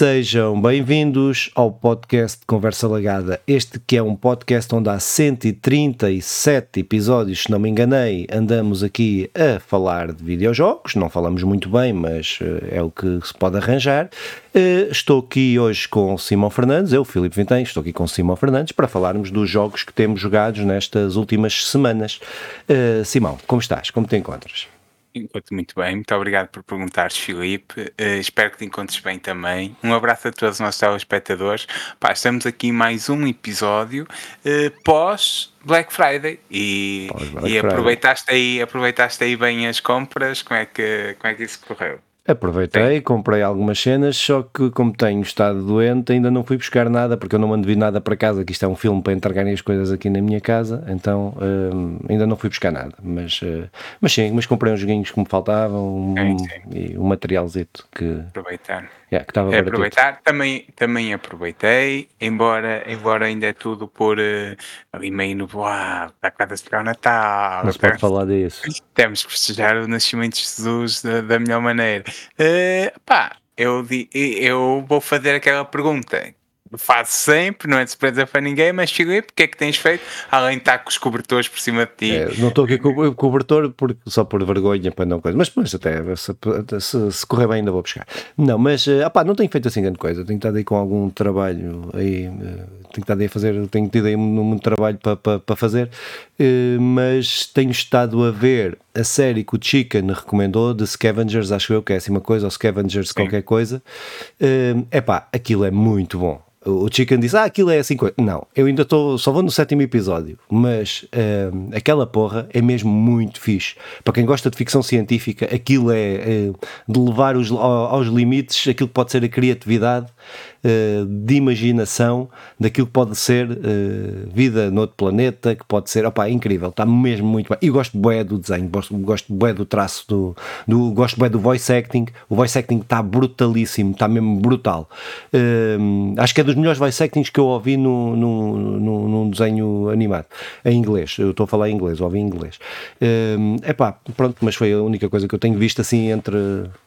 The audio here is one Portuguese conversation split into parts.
Sejam bem-vindos ao podcast Conversa Lagada. Este que é um podcast onde há 137 episódios, se não me enganei, andamos aqui a falar de videojogos. Não falamos muito bem, mas eh, é o que se pode arranjar. Eh, estou aqui hoje com Simão Fernandes, eu, Filipe Vintém, estou aqui com Simão Fernandes para falarmos dos jogos que temos jogados nestas últimas semanas. Eh, Simão, como estás? Como te encontras? Encontro muito bem, muito obrigado por perguntares, Filipe. Uh, espero que te encontres bem também. Um abraço a todos os nossos telespectadores. Pá, estamos aqui em mais um episódio uh, pós Black Friday e, pós Black e Friday. aproveitaste aí, aproveitaste aí bem as compras. Como é que, como é que isso correu? Aproveitei, Sim. comprei algumas cenas, só que como tenho estado doente, ainda não fui buscar nada, porque eu não mando nada para casa, que isto é um filme para entregarem as coisas aqui na minha casa, então hum, ainda não fui buscar nada. Mas, uh, mas sim, mas comprei uns joguinhos que me faltavam um, e um materialzito que. Aproveitar. Yeah, que estava é aproveitar, também, também aproveitei, embora, embora ainda é tudo por uh, ali meio no ah, está quase a chegar o Natal. Se pode falar disso. Temos que festejar o nascimento de Jesus da, da melhor maneira. Uh, pá, eu, eu vou fazer aquela pergunta faço sempre, não é de surpresa para ninguém, mas Filipe, o que é que tens feito? Além de estar com os cobertores por cima de ti. É, não estou aqui com o cobertor porque, só por vergonha para não coisa, mas, mas até se, se, se, correr bem ainda vou buscar. Não, mas opá, não tenho feito assim grande coisa, tenho estado aí com algum trabalho aí, uh, tenho estado aí a fazer, tenho tido aí muito trabalho para, para, para fazer, uh, mas tenho estado a ver a série que o Chicken recomendou de Scavengers, acho eu que é assim uma coisa, ou Scavengers Sim. qualquer coisa. É pá, aquilo é muito bom o Chicken diz, ah, aquilo é assim. Não, eu ainda estou, só vou no sétimo episódio, mas uh, aquela porra é mesmo muito fixe. Para quem gosta de ficção científica, aquilo é uh, de levar os, aos limites aquilo que pode ser a criatividade uh, de imaginação daquilo que pode ser uh, vida noutro planeta, que pode ser, opá, incrível, está mesmo muito bem. E gosto bué do desenho, gosto, gosto bué do traço, do, do, gosto bué do voice acting, o voice acting está brutalíssimo, está mesmo brutal. Uh, acho que é dos melhores voice actings que eu ouvi no, no, no, num desenho animado, em inglês, eu estou a falar em inglês, ouvi em inglês. É pá, pronto, mas foi a única coisa que eu tenho visto assim entre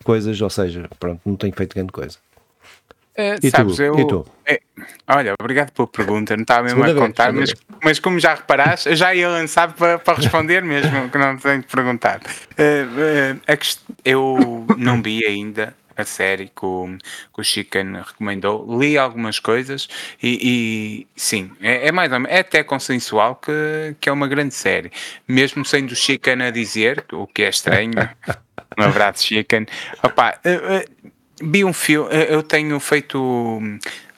coisas, ou seja, pronto, não tenho feito grande coisa. Uh, e, sabes, tu? Eu, e tu? É, olha, obrigado pela pergunta, não estava mesmo Segunda a contar, vez, mas, mas como já reparaste, eu já ia lançar para, para responder mesmo, que não tenho de perguntar. Uh, uh, eu não vi ainda a série que o, que o Chicken recomendou, li algumas coisas e, e sim, é, é, mais ou menos, é até consensual que, que é uma grande série, mesmo sendo o Chicken a dizer, o que é estranho. um abraço, Chicken. Opa, vi um filme, eu tenho feito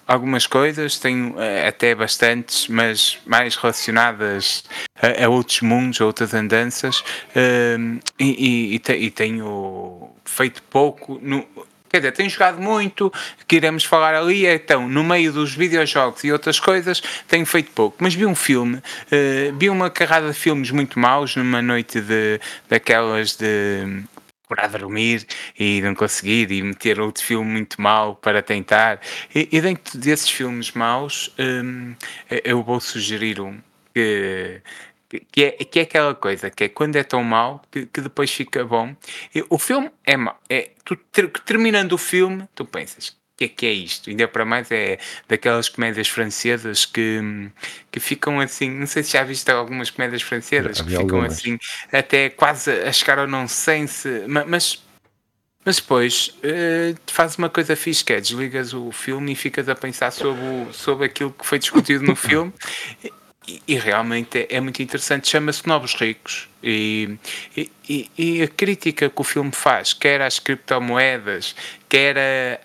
algumas coisas, tenho eh, até bastantes, mas mais relacionadas a, a outros mundos, a outras andanças, uh, e, e, e, tenho feito pouco. No, quer dizer, tenho jogado muito, que iremos falar ali, então, no meio dos videojogos e outras coisas, tenho feito pouco. Mas vi um filme, uh, vi uma carrada de filmes muito maus numa noite de, daquelas de procurar dormir e não conseguir e meter outro filme muito mau para tentar. E, e dentro desses filmes maus, hum, eu vou sugerir um que, que, é, que é aquela coisa que é quando é tão mau que, que depois fica bom. E, o filme é mau. É, tu, ter, terminando o filme, tu pensas que é que é isto? Ainda para mais é daquelas comédias francesas que, que ficam assim, não sei se já viste algumas comédias francesas que ficam algumas. assim, até quase a chegar ao nonsense, mas mas depois uh, fazes uma coisa fixe que é desligas o filme e ficas a pensar sobre, o, sobre aquilo que foi discutido no filme e, realmente é, é, muito interessante. Chama-se Novos Ricos. E, e, e, a crítica que o filme faz, quer às criptomoedas, quer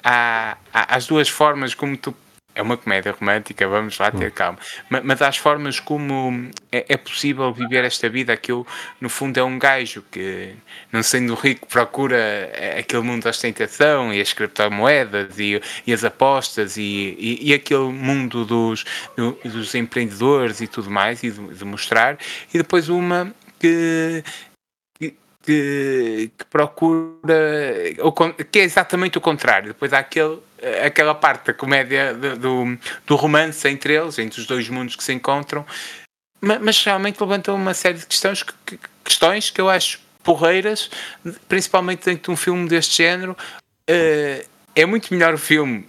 às duas formas como tu é uma comédia romântica, vamos lá ter hum. calma. Mas, mas às formas como é, é, possível viver esta vida, aquilo no fundo é um gajo que, não sendo rico, procura é, aquele mundo da ostentação e as criptomoedas e, e as apostas e, e, e, aquele mundo dos, dos empreendedores e tudo mais, e de, de mostrar. E depois uma que que, que, procura, que é exatamente o contrário. Depois há aquele, aquela parte da comédia do, do romance entre eles, entre os dois mundos que se encontram, mas, realmente levantam uma série de questões que, questões que eu acho porreiras, principalmente dentro de um filme deste género. Uh, é muito melhor o filme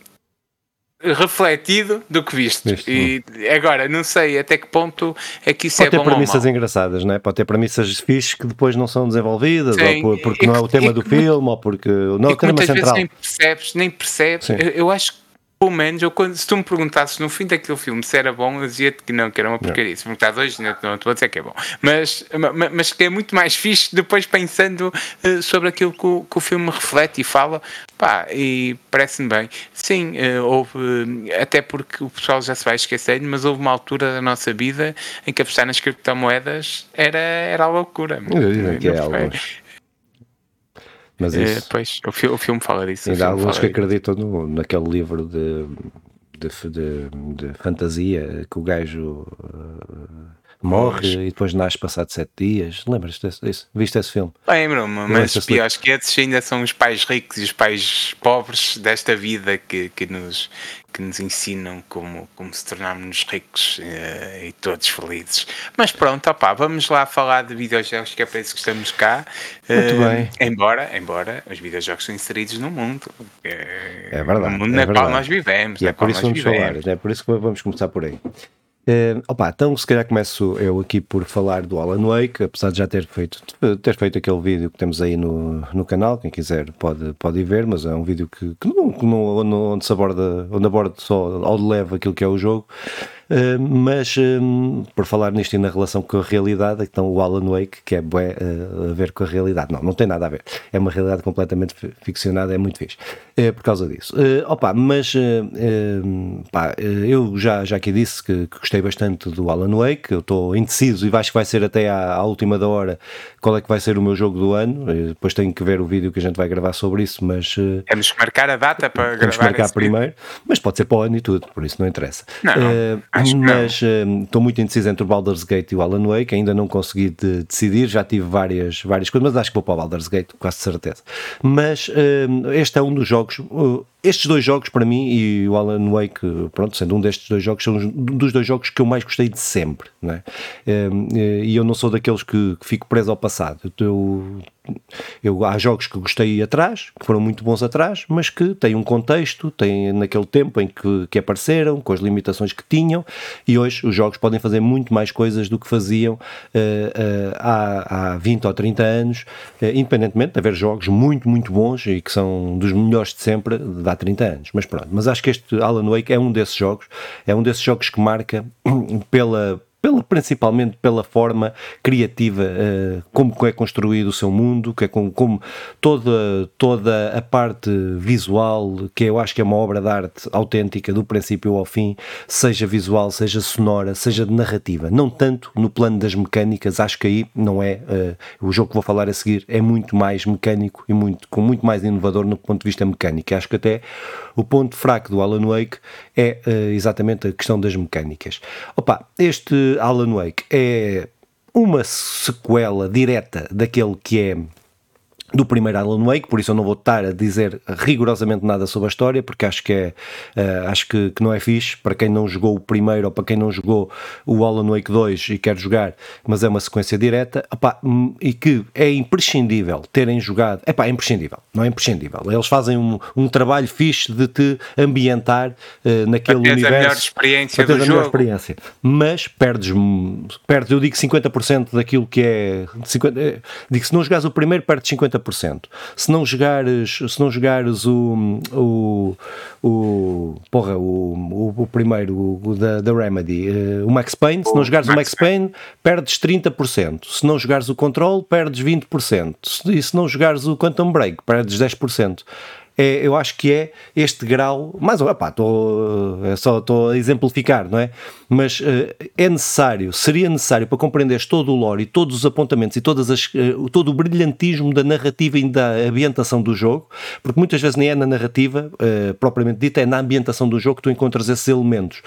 refletido do que visto. E agora, não sei até que ponto é que isso Pode é bom. Pode ter premissas engraçadas, não é? Pode ter premissas fixes que depois não são desenvolvidas, Sim. ou porque não é o tema do filme, ou porque não é o tema central. nem percebes, nem percebes. Eu, eu, acho que pelo menos, eu, quando, se tu me perguntasses no fim daquele filme se era bom, eu dizia-te que não, que era uma porcaria. Se me perguntas hoje, não, não estou a dizer que é bom. Mas, mas que é muito mais fixe depois pensando uh, sobre aquilo que o, que o filme reflete e fala. Pá, e parece-me bem. Sim, uh, houve, uh, até porque o pessoal já se vai esquecendo, mas houve uma altura da nossa vida em que apostar nas criptomoedas era, era a loucura. Eu que é Mas é, isso, pois, o, fi o, filme fala disso. Ainda há alguns que acreditam no, naquele livro de, de, de, de, fantasia que o gajo uh, morre mas... e depois nasce passado sete dias. Lembras-te disso? Viste esse filme? Lembro-me, mas os piores que esses ainda são os pais ricos e os pais pobres desta vida que, que, nos, que nos ensinam como, como se tornarmos ricos uh, e todos felizes. Mas pronto, opá, vamos lá falar de videojogos que é para isso que estamos cá. Muito uh, bem. Embora, embora os videojogos são inseridos no mundo. É, é verdade. No mundo é na qual nós vivemos. E é por isso vamos vivemos. falar, é por isso que vamos começar por aí. Uh, opa, então se calhar começo eu aqui por falar do Alan Wake, apesar de já ter feito, ter feito aquele vídeo que temos aí no, no canal, quem quiser pode, pode ir ver, mas é um vídeo que, que não, não, onde se aborda, onde aborda só ao de leve aquilo que é o jogo, mas um, por falar nisto e na relação com a realidade, então o Alan Wake, que é bué, uh, a ver com a realidade, não, não tem nada a ver, é uma realidade completamente ficcionada, é muito fixe, por causa disso. opa, mas pá, eu já, já aqui disse que, que, gostei bastante do Alan Wake, eu estou indeciso e acho que vai ser até à, à, última da hora qual é que vai ser o meu jogo do ano, depois tenho que ver o vídeo que a gente vai gravar sobre isso, mas... Temos que marcar a data para temos gravar. marcar primeiro, vídeo. mas pode ser para o ano e tudo, por isso não interessa. Não, não mas uh, estou muito indeciso entre o Baldur's Gate e o Alan Wake, ainda não consegui de, decidir, já tive várias, várias coisas, mas acho que vou para o Baldur's Gate, quase certeza. Mas uh, este é um dos jogos, uh, estes dois jogos para mim e o Alan Wake, pronto, sendo um destes dois jogos, são dos dois jogos que eu mais gostei de sempre, né? E eu não sou daqueles que, que fico preso ao passado. Eu, eu, há jogos que gostei atrás, que foram muito bons atrás, mas que têm um contexto, têm naquele tempo em que, que apareceram, com as limitações que tinham, e hoje os jogos podem fazer muito mais coisas do que faziam uh, uh, há, há 20 ou 30 anos, uh, independentemente de haver jogos muito, muito bons e que são dos melhores de sempre de há 30 anos. Mas pronto, mas acho que este Alan Wake é um desses jogos, é um desses jogos que marca pela pela, principalmente pela forma criativa, uh, como é construído o seu mundo, que é como, como, toda, toda a parte visual, que eu acho que é uma obra de arte autêntica do princípio ao fim, seja visual, seja sonora, seja de narrativa. Não tanto no plano das mecânicas, acho que aí não é. Uh, o jogo que vou falar a seguir é muito mais mecânico e muito, com muito mais inovador no ponto de vista mecânico. Acho que até o ponto fraco do Alan Wake é uh, exatamente a questão das mecânicas. Opa, este Alan Wake é uma sequela direta daquele que é do primeiro Alan Wake, por isso eu não vou estar a dizer rigorosamente nada sobre a história, porque acho que é uh, acho que, que, não é fixe para quem não jogou o primeiro ou para quem não jogou o Alan Wake 2 e quer jogar, mas é uma sequência direta opá, hum, e que é imprescindível terem jogado, é pá, é imprescindível, não é imprescindível. Eles fazem um, um trabalho fixe de te ambientar uh, naquele para universo. A melhor experiência para do a jogo. melhor experiência, mas perdes, perdes, eu digo 50% daquilo que é 50, eh, digo se não jogares o primeiro perdes 50 50%. Se não jogares, se não jogares o, o, o porra, o, o, primeiro, o, da, da Remedy, uh, o Max Payne, se não jogares o Max Payne, perdes 30%. Se não jogares o Control, perdes 20%. E se não jogares o Quantum Break, perdes 10% é, eu acho que é este grau, mas opá, estou, é só estou a exemplificar, não é? Mas uh, é necessário, seria necessário para compreenderes todo o lore e todos os apontamentos e todas as, uh, todo o brilhantismo da narrativa e da ambientação do jogo, porque muitas vezes nem é na narrativa uh, propriamente dita, é na ambientação do jogo que tu encontras esses elementos.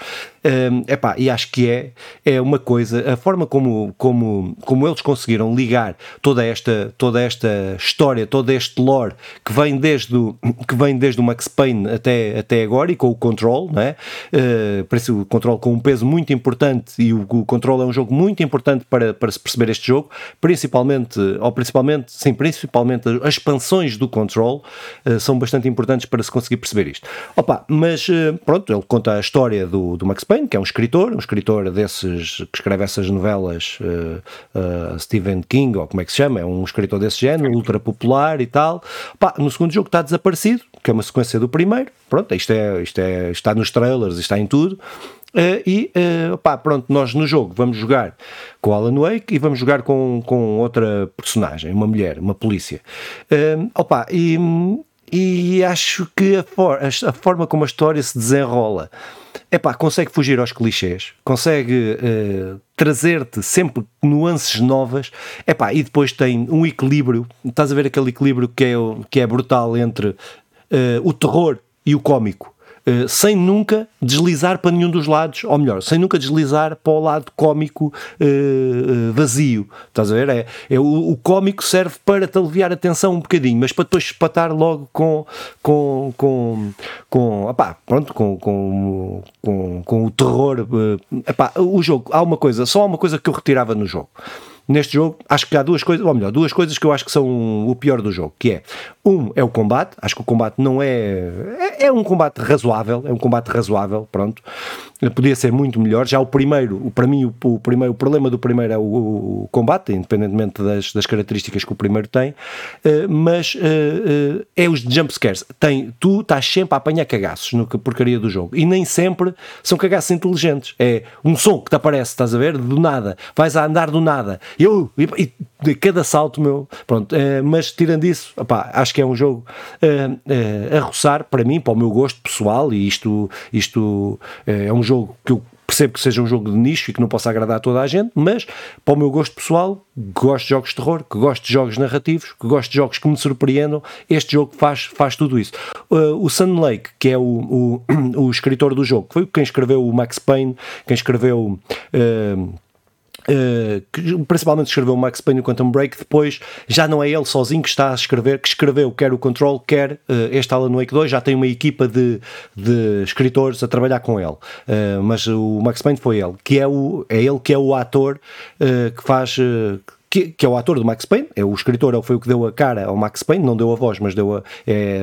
Um, epá, e acho que é, é uma coisa, a forma como, como, como eles conseguiram ligar toda esta, toda esta história, todo este lore que vem desde o, que vem desde o Max Payne até, até agora e com o Control, não é? Uh, parece o Control com um peso muito importante e o, o Control é um jogo muito importante para, para se perceber este jogo, principalmente, ou principalmente, sim, principalmente as expansões do Control uh, são bastante importantes para se conseguir perceber isto. Opa, mas uh, pronto, ele conta a história do, do Max Payne, que é um escritor, um escritor desses que escreve essas novelas uh, Stephen King, ou como é que se chama, é um escritor desse género, ultra popular e tal. Opa, no segundo jogo está desaparecido, que é uma sequência do primeiro. Pronto, isto, é, isto é, está nos trailers, está em tudo. Uh, e uh, pá, pronto, nós no jogo vamos jogar com Alan Wake e vamos jogar com, com outra personagem, uma mulher, uma polícia. Uh, opa, e, e acho que a, for, a, forma como a história se desenrola é pá, consegue fugir aos clichês, consegue uh, trazer-te sempre nuances novas, é pá, e depois tem um equilíbrio, estás a ver aquele equilíbrio que é, que é brutal entre uh, o terror e o cómico. Eh, sem nunca deslizar para nenhum dos lados, ou melhor, sem nunca deslizar para o lado cómico uh, vazio. Estás a ver? É, é o, o cómico serve para te aliviar a tensão um bocadinho, mas para depois espatar logo com com com, com opá, pronto, com, com, com, com o terror. O jogo, há uma coisa, só há uma coisa que eu retirava no jogo neste jogo, acho que há duas coisas, ou melhor, duas coisas que eu acho que são o pior do jogo, que é, um é o combate, acho que o combate não é, é, é um combate razoável, é um combate razoável, pronto, podia ser muito melhor, já o primeiro, o, para mim o, o primeiro, o problema do primeiro é o, o combate, independentemente das, das, características que o primeiro tem, uh, mas uh, uh, é os jumpscares, tem, tu estás sempre a apanhar cagaços no que porcaria do jogo, e nem sempre são cagaços inteligentes, é um som que te aparece, estás a ver, do nada, vais a andar do nada, eu, e, de cada salto meu, pronto, mas tirando isso, opá, acho que é um jogo a roçar para mim, para o meu gosto pessoal, e isto, isto é um jogo que eu percebo que seja um jogo de nicho e que não possa agradar a toda a gente, mas para o meu gosto pessoal, gosto de jogos de terror, que gosto de jogos narrativos, que gosto de jogos que me surpreendam, este jogo faz, faz tudo isso. Uh, o Sun Lake, que é o, o, o, escritor do jogo, foi quem escreveu o Max Payne, quem escreveu. Uh, Uh, que principalmente escreveu o Max Payne e Quantum Break, depois já não é ele sozinho que está a escrever, que escreveu quer o Control, quer uh, este Alan Wake 2, já tem uma equipa de, de escritores a trabalhar com ele, uh, mas o Max Payne foi ele, que é, o, é ele que é o ator que faz que, que, é o ator do Max Payne, é o escritor, foi o que deu a cara ao Max Payne, não deu a voz, mas deu a, é,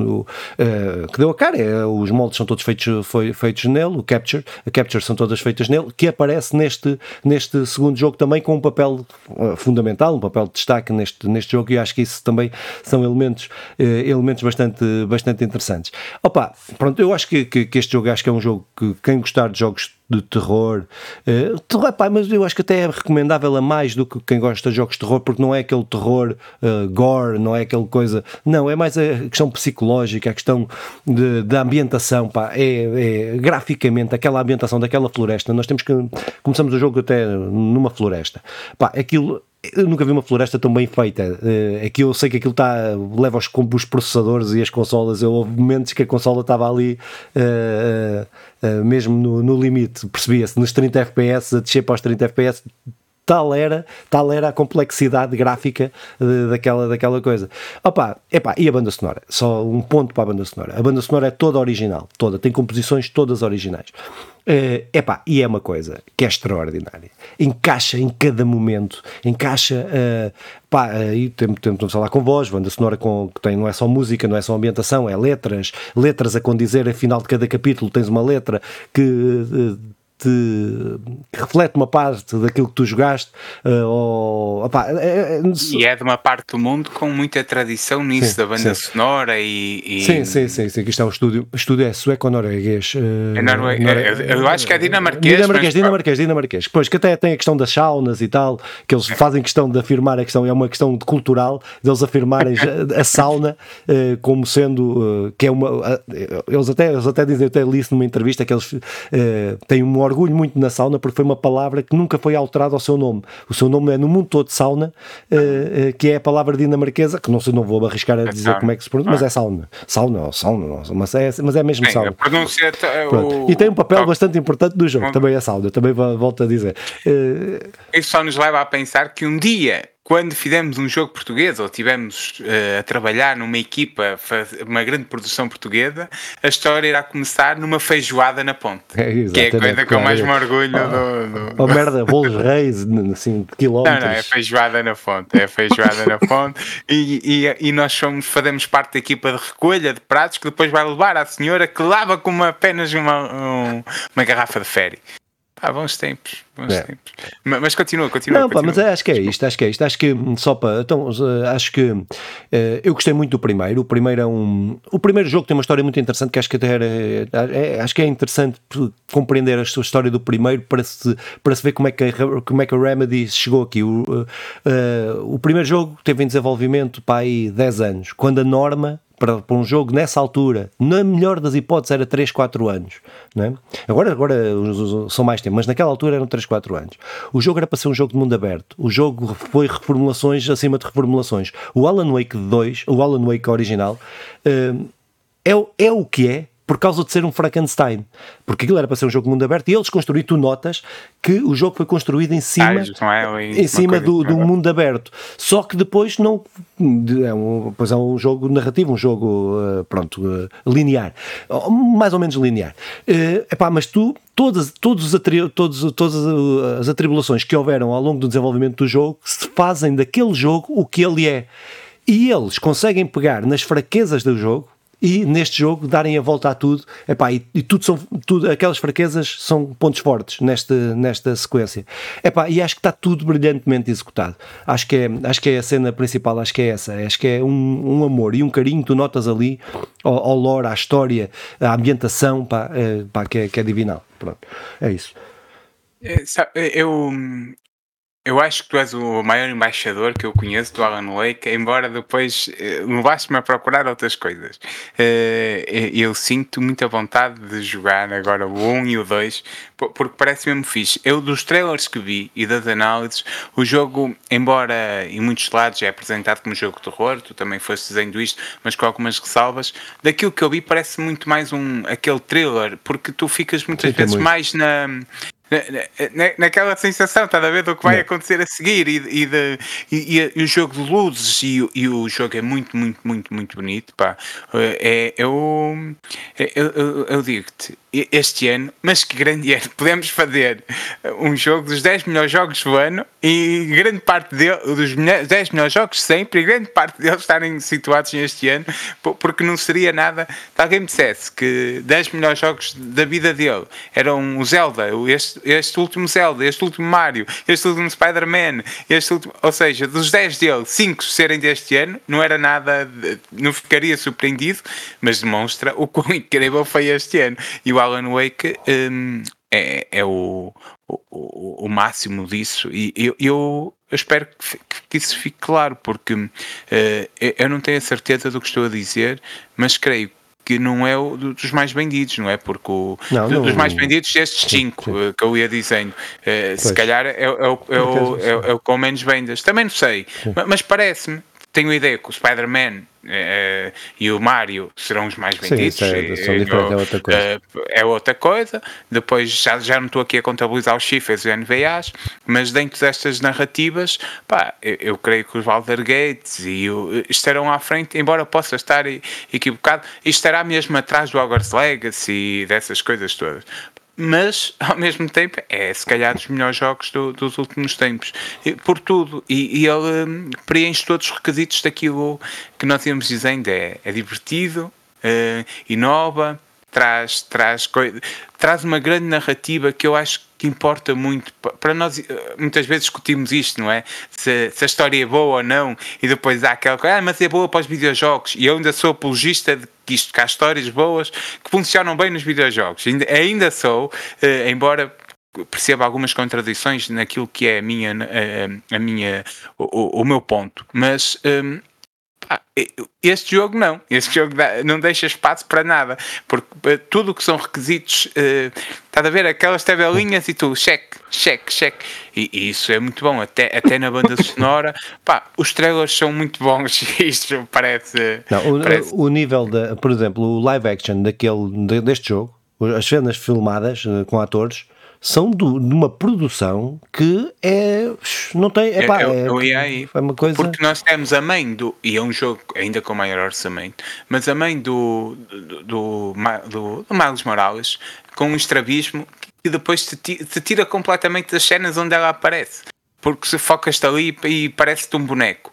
uh, que deu a cara, é, os moldes são todos feitos, foi, feitos nele, o Capture, a Capture são todas feitas nele, que aparece neste, neste segundo jogo também com um papel uh, fundamental, um papel de destaque neste, neste jogo, e acho que isso também são elementos, uh, elementos bastante, bastante interessantes. Opa, pronto, eu acho que, que, que este jogo acho que é um jogo que quem gostar de jogos de terror. Uh, terror pá, mas eu acho que até é recomendável a mais do que quem gosta de jogos de terror, porque não é aquele terror uh, gore, não é aquela coisa. Não, é mais a questão psicológica, a questão da ambientação. Pá, é, é, graficamente aquela ambientação daquela floresta. Nós temos que. Começamos o jogo até numa floresta. Pá, aquilo eu nunca vi uma floresta tão bem feita. Uh, aqui eu sei que aquilo está leva os, os processadores e as consolas. Eu, houve momentos que a consola estava ali uh, uh, mesmo no, no limite, percebia-se, nos 30 FPS, a descer para os 30 FPS, tal era, tal era a complexidade gráfica de, daquela, daquela coisa. Opa, epá, e a banda sonora? Só um ponto para a banda sonora. A banda sonora é toda original, toda, tem composições todas originais. Uh, epá, e é uma coisa que é extraordinária. Encaixa em cada momento, encaixa. Uh, pá, aí temos, temos de falar com voz, banda sonora com, que tem, não é só música, não é só ambientação, é letras, letras a condizer, afinal de cada capítulo tens uma letra que. Uh, te reflete uma parte daquilo que tu jogaste uh, ou, opa, é, é, e é de uma parte do mundo com muita tradição nisso sim, da banda sim. sonora e, e, sim, sim, sim, sim, aqui está o estúdio o estúdio é sueco ou norueguês? Uh, é norue... Eu acho que é dinamarquês dinamarquês, mas... dinamarquês, dinamarquês. Pois que até tem a questão das saunas e tal que eles fazem questão de afirmar a questão, é uma questão de cultural deles afirmarem a sauna uh, como sendo que é uma eles até, eles até dizem, eu até li isso numa entrevista que eles têm um orgulho muito na sauna porque foi uma palavra que nunca foi alterada ao seu nome. O seu nome é no mundo todo sauna, uh, uh, que é a palavra dinamarquesa, que não sei, não vou arriscar a é dizer como é que se pronuncia, mas é sauna. Sauna ou sauna, não, mas, é, mas é mesmo Sim, sauna. Pronúncia o... E tem um papel bastante importante do jogo, também é sauna, também volto a dizer. Uh... Isso só nos leva a pensar que um dia quando fizemos um jogo português ou tivemos uh, a trabalhar numa equipa, uma grande produção portuguesa, a história irá começar numa feijoada na ponte. É, que é a coisa que eu mais me orgulho oh, do, do... Oh, merda, bolos reis, assim, de quilómetros. Não, não, é feijoada na fonte, é feijoada na fonte e, e, e, nós somos, fazemos parte da equipa de recolha de pratos que depois vai levar à senhora que lava com uma, apenas uma, um, uma garrafa de ferry. Ah, bons tempos, bons é. tempos. Mas, mas, continua, continua. Não, continua. Pá, mas acho que é isto, acho que é isto. Acho que hum, só para. Então, acho que uh, eu gostei muito do primeiro. O primeiro é um. O primeiro jogo tem uma história muito interessante que acho que até era. É, acho que é interessante compreender a sua história do primeiro para se, para se ver como é que a, como é que a Remedy chegou aqui. O, uh, o primeiro jogo teve em desenvolvimento para aí 10 anos, quando a norma para, para um jogo nessa altura, na melhor das hipóteses, era 3, 4 anos. Não é? Agora, agora são mais tempo, mas naquela altura eram 3, 4 anos. O jogo era para ser um jogo de mundo aberto. O jogo foi reformulações acima de reformulações. O Alan Wake 2, o Alan Wake original, eh, é, é o que é, por causa de ser um Frankenstein. Porque aquilo era para ser um jogo de mundo aberto e eles construíram, tu notas que o jogo foi construído em cima, ah, é em cima do, do mundo aberto. Só que depois não. É um, pois é um jogo narrativo, um jogo, uh, pronto, uh, linear. Mais ou menos linear. Uh, epá, mas tu, todas, todos os todos, todas as atribulações que houveram ao longo do desenvolvimento do jogo se fazem daquele jogo o que ele é. E eles conseguem pegar nas fraquezas do jogo e neste jogo darem a volta a tudo epá, e, e tudo são tudo, aquelas fraquezas são pontos fortes nesta, nesta sequência. Epá, e acho que está tudo brilhantemente executado. Acho que, é, acho que é a cena principal acho que é essa. Acho que é um, um amor e um carinho tu notas ali ao, ao lore, à história à ambientação pá, é, pá, que, é, que é divinal. Pronto, é isso. É, eu, eu acho que tu és o maior embaixador que eu conheço do Alan Wake, embora depois eh, levaste-me a procurar outras coisas. Eh, eu sinto muita vontade de jogar agora o 1 e o 2, porque parece mesmo fixe. Eu, dos trailers que vi e das análises, o jogo, embora em muitos lados é apresentado como jogo de terror, tu também foste dizendo isto, mas com algumas ressalvas, daquilo que eu vi parece muito mais um aquele trailer, porque tu ficas muitas Sim, vezes mais na, na, naquela sensação, está a ver do que vai acontecer a seguir e, e, de, e, e, o jogo de luzes e, e, o jogo é muito, muito, muito, muito bonito. Pá. É, eu, eu, eu, eu digo-te, este ano, mas que grande ano, podemos fazer um jogo dos 10 melhores jogos do ano e grande parte dos 10 melhores jogos sempre, e grande parte deles estarem situados neste ano, porque não seria nada. Se alguém me dissesse que 10 melhores jogos da vida dele eram o Zelda, este, este último Zelda, este último Mario, este último Spider-Man, este último, ou seja, dos 10 dele, 5 serem deste ano, não era nada, não ficaria surpreendido, mas demonstra o quão incrível foi este ano. E o Alan Wake um, é, é o, o, o, máximo disso. E eu, eu espero que, que, isso fique claro porque uh, eu não tenho a certeza do que estou a dizer, mas creio que não é o dos mais vendidos, não é? Porque o, não, não, dos mais vendidos, destes 5 uh, que eu ia dizendo, uh, se calhar é, é, o, é, o, é, o com menos vendas. Também não sei, mas, mas parece-me, tenho a ideia que o Spider-Man uh, e o Mario serão os mais vendidos. Sim, é, são diferentes, é outra coisa. Uh, é outra coisa. Depois já, já não estou aqui a contabilizar os chifres e NVAs, mas dentro destas narrativas, pá, eu, eu creio que os Valder Gates e o, estarão à frente, embora possa estar equivocado, e estará mesmo atrás do Hogwarts Legacy e dessas coisas todas mas ao mesmo tempo é se calhar dos melhores jogos do, dos últimos tempos. Por tudo e, e ele um, preenche todos os requisitos daquilo que nós íamos dizendo. É, é divertido uh, inova traz traz traz uma grande narrativa que eu acho que importa muito. Para nós eh, muitas vezes discutimos isto não é? Se, se a história é boa ou não e depois há aquela coisa ah, mas é boa para os videojogos. E eu ainda sou apologista de que isto que há histórias boas que funcionam bem nos videojogos. Ainda, ainda sou, uh, embora perceba algumas contradições naquilo que é a minha, a, a minha, o, o, meu ponto, mas um, Pá, este jogo não, este jogo não deixa espaço para nada, porque eh, tudo o que são requisitos, uh, estás a ver aquelas tabelinhas e tu, cheque, cheque, cheque, e, e, isso é muito bom, até, até na banda sonora, pá, os trailers são muito bons, isto parece... Não, o, parece... o nível, de, por exemplo, o live action daquele, deste jogo, as cenas filmadas eh, com atores, são de uma produção que é. Não tem. Epá, eu, eu, é, aí, é uma coisa. Porque nós temos a mãe do. E é um jogo ainda com maior orçamento, mas a mãe do. do, do, do, do Miles Morales com um estrabismo que depois te, te tira completamente das cenas onde ela aparece. Porque se focas-te ali e parece-te um boneco.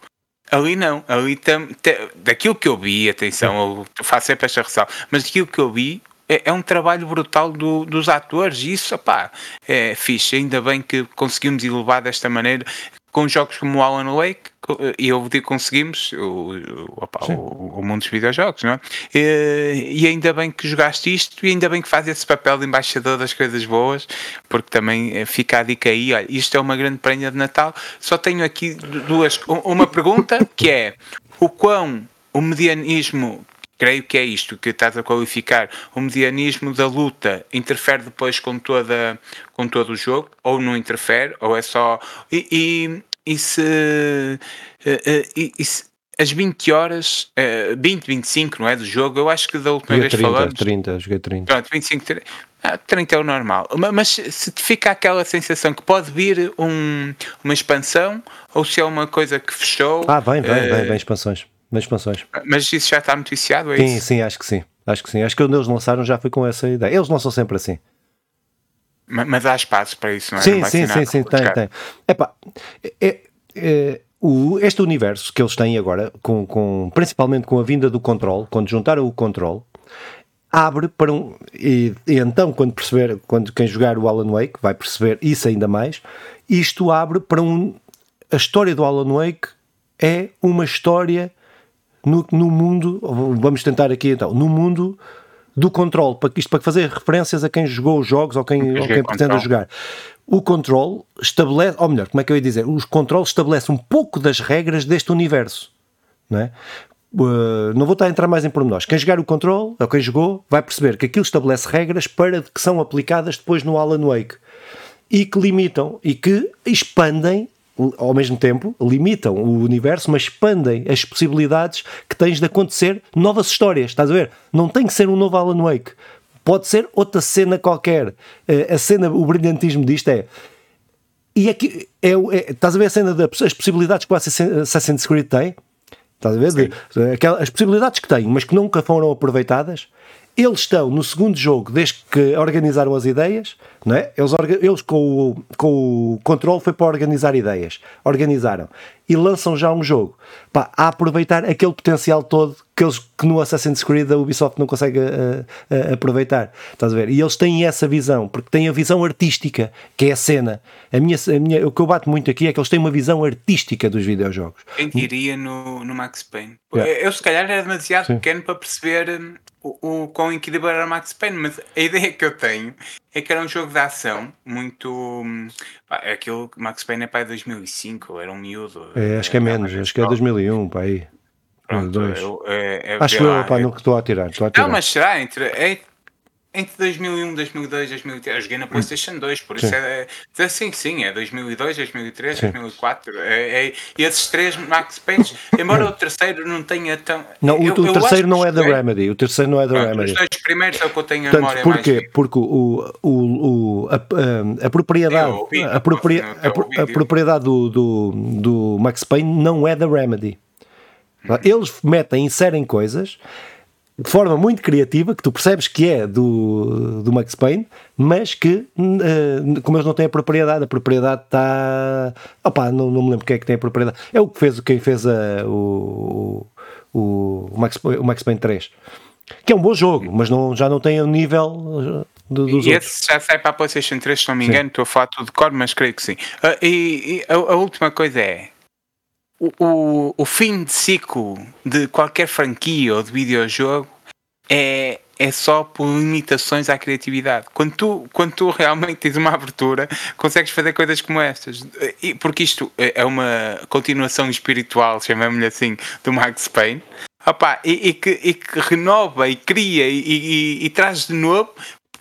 Ali não, ali tam, tam, daquilo que eu vi, atenção, eu faço sempre esta ressalva, mas daquilo que eu vi, é, é um trabalho brutal do, dos atores e isso, opá, é fixe. Ainda bem que conseguimos elevar desta maneira com jogos como o Alan Wake, e eu digo conseguimos, o, opa, o, o, mundo dos videojogos, não é? E, e, ainda bem que jogaste isto e ainda bem que faz esse papel de embaixador das coisas boas, porque também eh, fica a dica aí, olha, isto é uma grande prenha de Natal. Só tenho aqui duas, uma pergunta que é o quão o medianismo creio que é isto que estás a qualificar. O medianismo da luta interfere depois com, toda, com todo o jogo, ou não interfere, ou é só. E, e, e se. Eh, eh, e, e se as 20 horas, 20, 25, não é? Do jogo, eu acho que da última joguei vez 30, falamos. 30, joguei 30. Pronto, 25, 30. Ah, 30 é o normal. Mas se te fica aquela sensação que pode vir um, uma expansão ou se é uma coisa que fechou. Ah, vem, vem, uh, vem, vem expansões nas expansões. Mas isso já está noticiado, é sim, isso? Sim, acho que sim. Acho que sim. Acho que quando eles lançaram já foi com essa ideia. Eles lançam sempre assim. Mas, mas há espaço para isso, não é? Sim, não sim, sim, sim, tem, tem. Epá, é, é, o, este universo que eles têm agora, com, com, principalmente com a vinda do controle, quando juntaram o controle, abre para um. E, e, então, quando perceber, quando quem jogar o Alan Wake vai perceber isso ainda mais, isto abre para um. A história do Alan Wake é uma história no, no mundo, vamos tentar aqui então, no mundo do controle, para, isto para fazer referências a quem jogou os jogos ou quem, ou quem pretende jogar. O controle estabelece, ou melhor, como é que eu ia dizer? Os controles estabelece um pouco das regras deste universo, não é? Uh, não vou estar a entrar mais em pormenores. Quem jogar o controle, ou quem jogou, vai perceber que aquilo estabelece regras para que são aplicadas depois no Alan Wake e que limitam e que expandem ao mesmo tempo, limitam o universo, mas expandem as possibilidades que tens de acontecer novas histórias. Estás a ver? Não tem que ser um novo Alan Wake. Pode ser outra cena qualquer. Eh, a cena, o brilhantismo disto é. E aqui, é, é, estás a ver a cena das possibilidades que o Assassin's Creed tem? Estás a ver? De, as possibilidades que tem, mas que nunca foram aproveitadas. Eles estão no segundo jogo, desde que organizaram as ideias, não é? eles, eles com, o, com o controle foi para organizar ideias, organizaram. E lançam já um jogo. Pá, a aproveitar aquele potencial todo que, eles, que no Assassin's Creed a Ubisoft não consegue uh, uh, aproveitar. Estás a ver? E eles têm essa visão, porque têm a visão artística, que é a cena. A minha, a minha, o que eu bato muito aqui é que eles têm uma visão artística dos videojogos. Quem diria no, no Max Payne? Yeah. Eu, se calhar, era demasiado Sim. pequeno para perceber hum, o, o quão incrível era Max Payne, mas a ideia que eu tenho é que era um jogo de ação muito. Hum, pá, é aquilo que Max Payne é para 2005, era um miúdo. É, acho que é menos, acho que é 2001, para aí. Pronto, eu, é, é, acho eu, pá, é, não estou a tirar, estou a tirar. Não, mas será entre. É, entre 2001, 2002, 2003, eu joguei na PlayStation 2, por sim. isso é, é assim, sim, é 2002, 2003, sim. 2004, é, é, esses três Max Payne, embora o terceiro não tenha tão. Não, o, eu, o terceiro não é da Remedy, o terceiro não é da Remedy. Os dois primeiros é o que eu tenho a memória porquê? mais. Porque o, o, o, a, a propriedade, ouvi, a, propria, a, a, propriedade do, do, do Max Payne não é da Remedy. Uhum. Eles metem, inserem coisas de forma muito criativa, que tu percebes que é do, do Max Payne, mas que, uh, como eles não têm a propriedade, a propriedade está. Opá, não, não me lembro quem é que tem a propriedade. É o que fez quem fez a, o, o, o, Max, o Max Payne 3. Que é um bom jogo, mas não, já não tem o nível do, dos e outros. esse já sai para a PlayStation 3, se não me engano, sim. estou a falar tudo de cor, mas creio que sim. Uh, e, e a, a última coisa é o, o, fim de ciclo de qualquer franquia ou de videojogo é, é só por limitações à criatividade. Quando tu, quando tu realmente tens uma abertura, consegues fazer coisas como estas. Porque isto é, é uma continuação espiritual, chamamos-lhe assim, do Max Payne. Opa, e, e, que, e que renova e cria e, e, e, traz de novo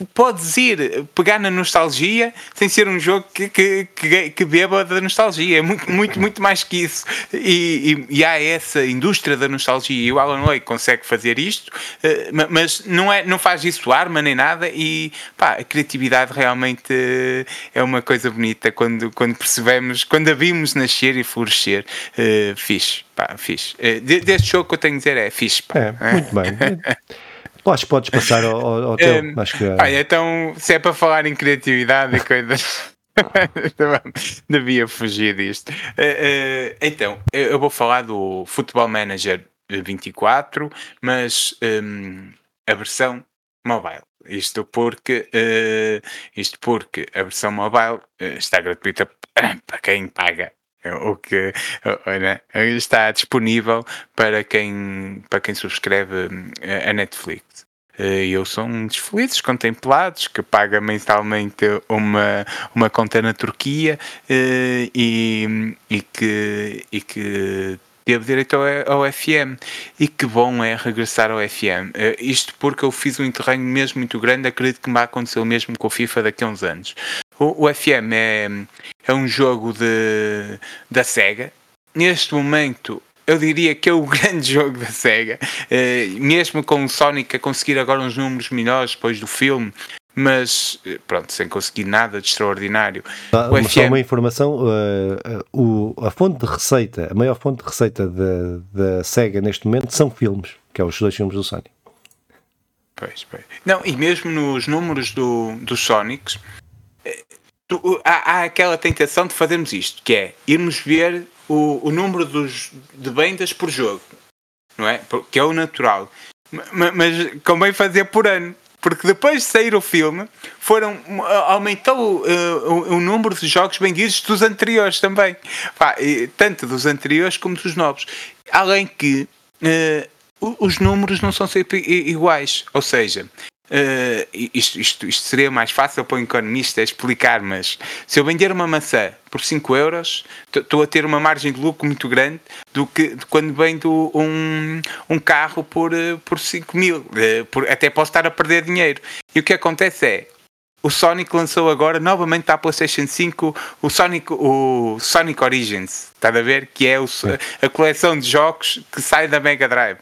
podes ir pegar na nostalgia sem ser um jogo que, que, que, que beba da nostalgia. É muito, muito, muito mais que isso. E, e, e, há essa indústria da nostalgia e o Alan Wake consegue fazer isto, eh, mas não, é, não faz isso arma nem nada. E pá, a criatividade realmente eh, é uma coisa bonita quando, quando percebemos, quando a vimos nascer e florescer. Uh, fixe, pá, fixe. Uh, deste jogo que eu tenho a dizer é fixe. Pá. É, muito bem. Podes, podes passar ao, ao teu. Um, acho que é. Olha, então, se é para falar em criatividade e coisas. Devia fugir disto. Uh, uh, então, eu vou falar do Football Manager 24, mas um, a versão mobile. Isto porque, uh, isto porque a versão mobile está gratuita para quem paga o que né, está disponível para quem, para quem subscreve hum, a Netflix. Eh, eu sou um dos felizes contemplados que paga mensalmente uma, uma conta na Turquia eh, e, e, que, e que teve direito ao, ao, FM. E que bom é regressar ao FM. Isto porque eu fiz um interregno mesmo muito grande, acredito que me o mesmo com o FIFA daqui a uns anos. O, o FM é, é um jogo de, da SEGA. Neste momento eu diria que é o grande jogo da SEGA. Uh, mesmo com o Sonic a conseguir agora uns números melhores depois do filme, mas eh, pronto, sem conseguir nada de extraordinário. Ah, o FM... Só uma informação: uh, uh, o, a fonte de receita, a maior fonte de receita da SEGA neste momento são filmes, que é os dois filmes do Sonic. Pois, pois. Não, e mesmo nos números do, dos Sonics, tu, há, há, aquela tentação de fazermos isto, que é irmos ver o, o número dos, de vendas por jogo, não é? Que é o natural. Mas, mas convém fazer por ano. Porque depois de sair o filme, foram, aumentou uh, o, o, número de jogos vendidos dos anteriores também. Pá, tanto dos anteriores como dos novos. Além que uh, os números não são sempre iguais. Ou seja, Uh, isto, isto, isto, seria mais fácil para o economista explicar, mas se eu vender uma maçã por 5 euros, estou a ter uma margem de lucro muito grande do que quando vendo um, um carro por, eh, por 5 mil. Uh, por, até posso estar a perder dinheiro. E o que acontece é. O Sonic lançou agora novamente para a PlayStation 5 o Sonic, o Sonic Origins, está a ver? Que é o, a coleção de jogos que sai da Mega Drive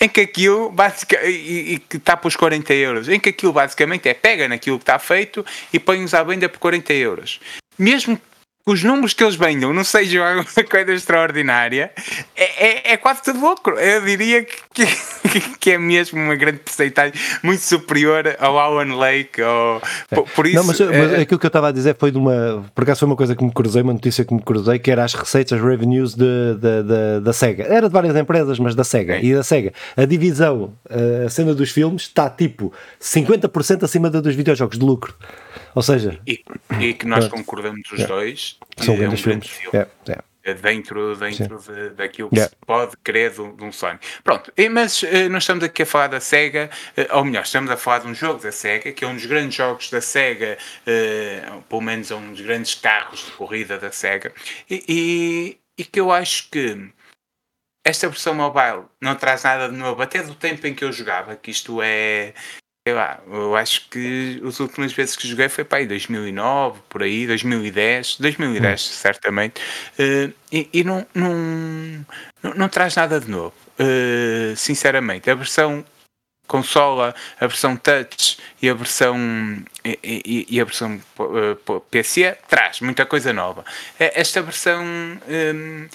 em que aquilo basicamente e, e que está por os 40 euros, em que aquilo basicamente é pega naquilo que está feito e põe-os à venda por 40 euros. Mesmo os números que eles vendam não sejam alguma coisa extraordinária, é, é, é quase tudo lucro. Eu diria que, que, que, é mesmo uma grande porcentagem muito superior ao Alan Lake. Ou, é. por, isso, não, mas, mas é, aquilo que eu estava a dizer foi de uma. Por acaso foi uma coisa que me cruzei, uma notícia que me cruzei, que era as receitas, revenues de, de, de da SEGA. Era de várias empresas, mas da SEGA. E da SEGA. A divisão, a cena dos filmes, está tipo 50% acima da dos videojogos de lucro. Ou seja, e, e que nós concordamos os dois. São grandes é um filmes. Filme. Yeah, yeah dentro, dentro de, daquilo que yeah. se pode querer de, um Sonic. Pronto, mas uh, nós estamos aqui a falar da SEGA, uh, ou melhor, estamos a falar de um jogo da SEGA, que é um dos grandes jogos da SEGA, uh, pelo menos é um dos grandes carros de corrida da SEGA, e, e, e, que eu acho que esta versão mobile não traz nada de novo, até do tempo em que eu jogava, que isto é sei lá, eu acho que as últimas vezes que joguei foi para aí 2009, por aí, 2010, 2010 hum. certamente, uh, e, e não, não, não, não, traz nada de novo, uh, sinceramente. A versão consola, a versão touch e a versão e, e, e a versão uh, PC traz muita coisa nova. Esta versão um,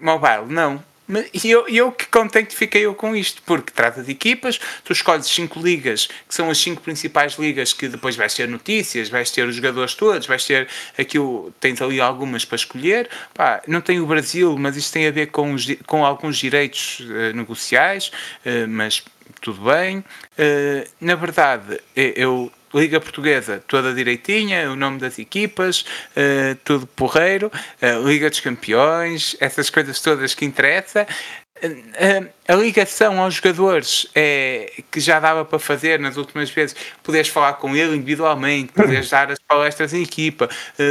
mobile não e eu, eu que contente fiquei eu com isto, porque trata de equipas, tu escolhes cinco ligas, que são as cinco principais ligas que depois vais ter notícias, vais ter os jogadores todos, vais ter aquilo, tens ali algumas para escolher. Pá, não tem o Brasil, mas isto tem a ver com, os, com alguns direitos uh, negociais, uh, mas tudo bem. Uh, na verdade, eu Liga Portuguesa toda direitinha, o nome das equipas, uh, tudo porreiro, uh, Liga dos Campeões, essas coisas todas que interessa. Uh, a ligação aos jogadores é, que já dava para fazer nas últimas vezes, podes falar com ele individualmente, podes dar as palestras em equipa,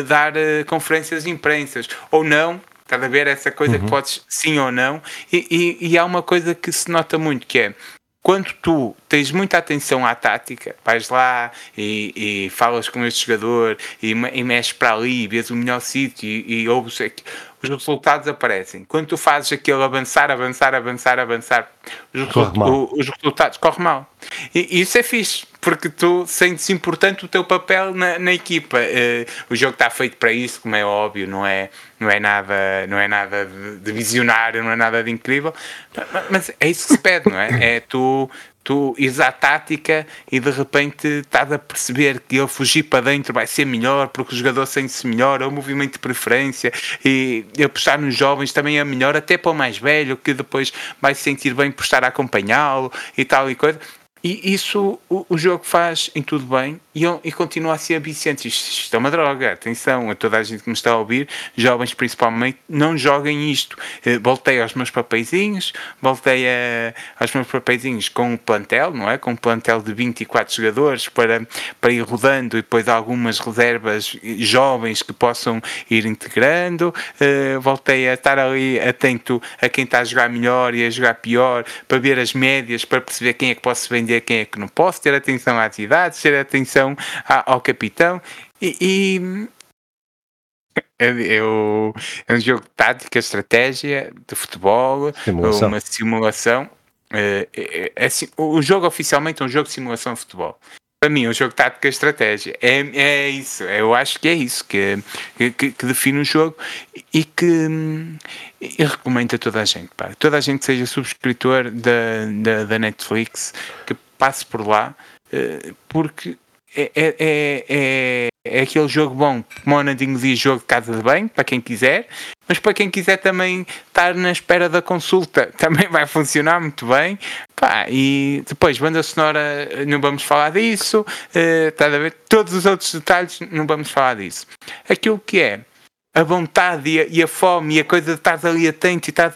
dar conferências de imprensas, ou não, Estás a ver essa coisa uhum. que podes sim ou não. E, e, e, há uma coisa que se nota muito que é quando tu tens muita atenção à tática, vais lá e, e falas com este jogador e, e mexes para ali, vês o melhor sítio e, e ouves os resultados aparecem. Quando tu fazes aquele avançar, avançar, avançar, avançar, os, corre o, os resultados correm mal. E, isso é fixe, porque tu sentes importante o teu papel na, na equipa. Uh, o jogo está feito para isso, como é óbvio, não é, não é nada, não é nada de, visionário, não é nada de incrível, mas, mas é isso que se pede, não é? É tu tu ires à tática e de repente estás a perceber que ele fugir para dentro vai ser melhor porque o jogador sente-se melhor, é o movimento de preferência e apostar nos jovens também é melhor, até para o mais velho que depois vai se sentir bem por estar a acompanhá-lo e tal e coisa. E isso o, o, jogo faz em tudo bem e, e continua a ser viciante. Isto, isto, é uma droga, atenção a toda a gente que me está a ouvir, jovens principalmente, não joguem isto. Eh, voltei aos meus papeizinhos, voltei a, aos meus papeizinhos com um plantel, não é? Com um plantel de 24 jogadores para, para ir rodando e depois algumas reservas jovens que possam ir integrando. Uh, voltei a estar ali atento a quem está a jogar melhor e a jogar pior, para ver as médias, para perceber quem é que posso vender quem é que não posso, ter atenção às idades, ter atenção ao capitão e, e eu, é um jogo de tática, estratégia, de futebol, simulação. uma simulação. É, é, é, assim, o jogo oficialmente é um jogo de simulação de futebol. Para mim, é um jogo de tática estratégia. É, é isso, eu acho que é isso que, que, que define o jogo e que e recomendo a toda a gente. Pá. Toda a gente que seja subscritor da, da, da Netflix, que passe por lá, uh, porque é, é, é, é, é aquele jogo bom, como o diz, jogo de casa de banho, para quem quiser, mas para quem quiser também estar na espera da consulta, também vai funcionar muito bem. Pá, e depois, banda sonora, não vamos falar disso, uh, está a ver? Todos os outros detalhes, não vamos falar disso. Aquilo que é a vontade e a, e a fome e a coisa de estar ali atento e estar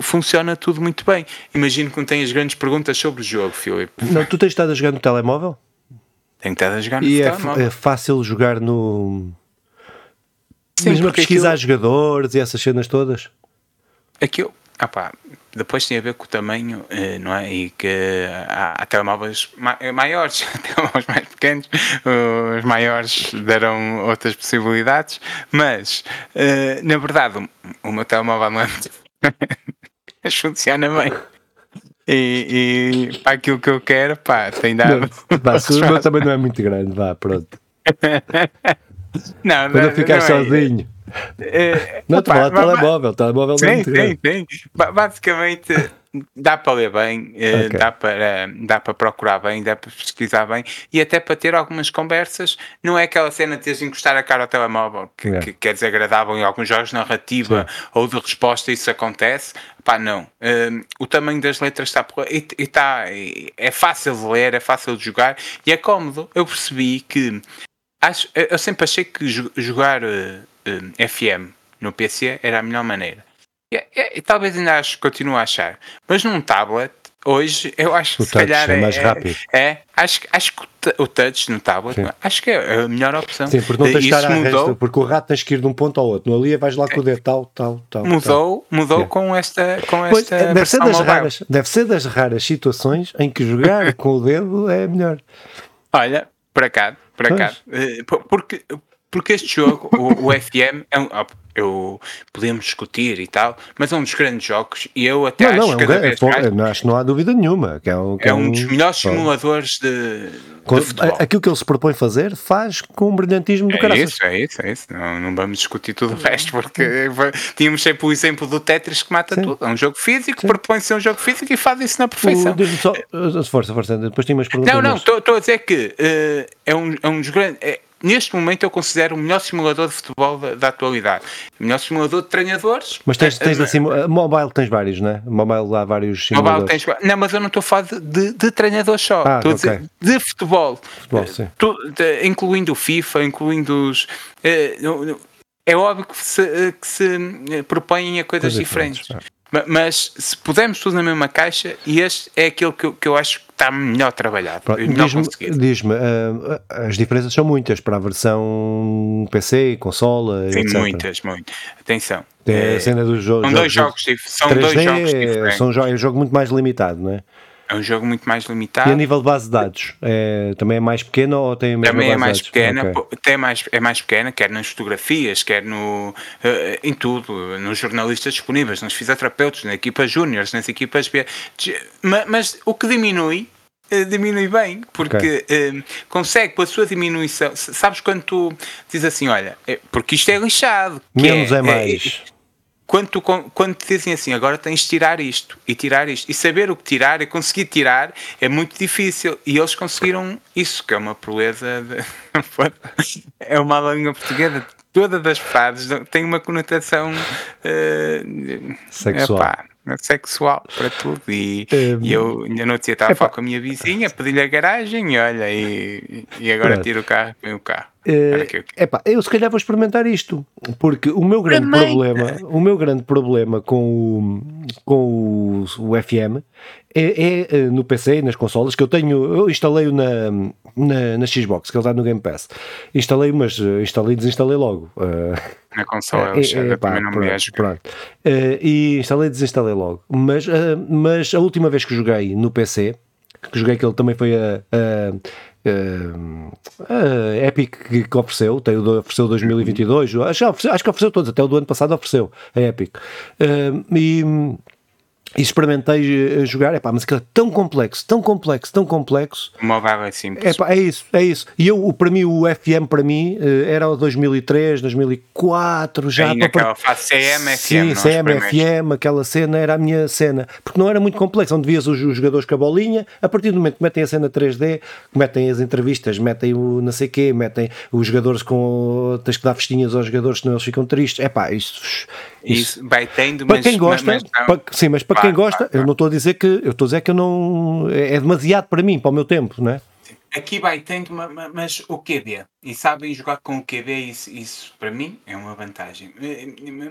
funciona tudo muito bem. Imagino que não tenhas grandes perguntas sobre o jogo, Filipe. Não, tu tens estado a jogar no telemóvel? Tenho estado a jogar no e é é fácil jogar no. Sim, Mesmo a pesquisar aquilo... jogadores e essas cenas todas? Aquilo. Ah pá, depois tem a ver com o tamanho, eh, não é? E que há, há telemóveis maiores, telemóveis mais pequenos, os maiores deram outras possibilidades, mas eh, na verdade o meu telemóvel não é muito funciona bem. E, e para aquilo que eu quero, pá, tem dado. Não, meu também não é muito grande, vá, pronto. não, Para não, não ficar não é. sozinho. É, não, estou a falar de telemóvel, telemóvel não é muito grande. Sim, sim. Basicamente dá para ler bem, eh, okay. dá, para, dá para procurar bem, dá para pesquisar bem e até para ter algumas conversas. Não é aquela cena de teres encostar a cara ao telemóvel que, yeah. que, que é desagradável em alguns jogos de narrativa Sim. ou de resposta, isso acontece. Pá, não. Uh, o tamanho das letras está e, e tá, é fácil de ler, é fácil de jogar e é cómodo. Eu percebi que acho, eu sempre achei que jogar uh, uh, FM no PC era a melhor maneira é, é, talvez ainda acho, continuo a achar. Mas num tablet, hoje, eu acho que o se calhar é, mais é, rápido. É, acho, acho que o touch no tablet, Sim. acho que é a melhor opção. Sim, porque não tens de estar mudou, porque o rato tens que ir de um ponto ao outro. No ali vais lá com o dedo tal, tal, tal. Mudou, tal. mudou com esta, com pois, esta deve ser das raras, Deve ser das raras situações em que jogar com o dedo é melhor. Olha, para cá, para cá. Porque, porque este jogo, o, o FM, é um, eu podemos discutir e tal, mas é um dos grandes jogos e eu até não, acho não, cada é, vez mais, não, acho que não há dúvida nenhuma que é um, que é, é um, dos melhores simuladores de, com, de futebol. Aquilo que ele se propõe fazer faz com um brilhantismo do é Isso, é isso, é isso. Não, não vamos discutir tudo o resto porque tínhamos sempre o exemplo do Tetris que mata Sim. tudo. É um jogo físico, propõe-se um jogo físico e faz isso na perfeição. Só, força, força, depois tinha umas perguntas. Não, não, estou a dizer que uh, é, um, é um dos grandes. É, neste momento eu considero o melhor simulador de futebol da, da atualidade. O melhor simulador de treinadores. Mas tens, tens assim, mobile tens vários, não é? Mobile há vários simuladores. Mobile tens, não, mas eu não estou a falar de, de, de treinadores só. Ah, estou okay. a dizer de futebol. futebol sim. Tu, de, incluindo o FIFA, incluindo os. Uh, é óbvio que se, que se propõem a coisas, coisas diferentes. diferentes mas se pudermos tudo na mesma caixa, e este é aquele que eu, que eu acho que está melhor trabalhado. Diz-me, diz uh, as diferenças são muitas para a versão PC, consola, Sim, etc. muitas, muitas. Atenção. É a cena dos jogos. São dois jogos, são 3D, dois jogos diferentes. São, é um jogo muito mais limitado, não é? É um jogo muito mais limitado. E a nível de base de dados, é, também é mais pequeno ou tem a mesma Também é mais pequena, okay. tem mais, é mais pequena, quer nas fotografias, quer no, uh, em tudo, nos jornalistas disponíveis, nos fisioterapeutas, nas equipas júniores, nas equipas B. Mas, mas o que diminui eh, diminui bem, porque okay. Eh, consegue, com a sua diminuição, sabes quando tu dizes assim, olha, porque isto é lixado. Menos é, é mais. É, quando, tu, quando te dizem assim, agora tens de tirar isto e tirar isto, e saber o que tirar e conseguir tirar é muito difícil. E eles conseguiram isso, que é uma proeza, de... é uma língua portuguesa. Todas as frases têm uma conotação uh, sexual. Epá, sexual para tudo. E, um, e eu ainda não tinha estado a falar com a minha vizinha, pedi-lhe a garagem e olha, e, e agora tiro o carro, põe o carro. Uh, epá, eu se calhar vou experimentar isto, porque o meu grande Também. problema, o meu grande problema com o, com o, o FM é, é, eh, no PC, nas consolas, que eu tenho, eu instalei-o na, na, na, Xbox, que ele está no Game Pass. Instalei, mas eh, instalei e desinstalei logo. Uh, na consola, é, é, pá, não pronto, me pronto. E instalei e desinstalei logo. Mas, mas a última vez que joguei no PC, que joguei que ele também foi a, a Uh, uh, Epic que ofereceu, tem, ofereceu 2022, acho, acho que ofereceu todos, até o do ano passado ofereceu a Epic. E e experimentei eh, jogar, é pá, mas aquilo é tão complexo, tão complexo, tão complexo. O mobile é simples. É pá, é isso, é isso. E eu, para mim, o FM para mim eh, era o 2003, 2004, já. Ainda para... aquela fase CM, Sim, CM, FM, aquela cena era a minha cena, porque não era muito complexo, onde vias os, os jogadores com a bolinha, a partir do momento que metem a cena 3D, metem as entrevistas, metem o não sei quê, metem os jogadores com. tens que dar festinhas aos jogadores, senão eles ficam tristes. É pá, isto isso vai tendo, para quem gosta, mas não, para, sim, mas para quem gosta, eu não estou a dizer que eu estou a dizer que eu não é demasiado para mim, para o meu tempo, não é? Aqui vai tendo, mas o QB, e sabem jogar com o QB, isso, isso para mim é uma vantagem.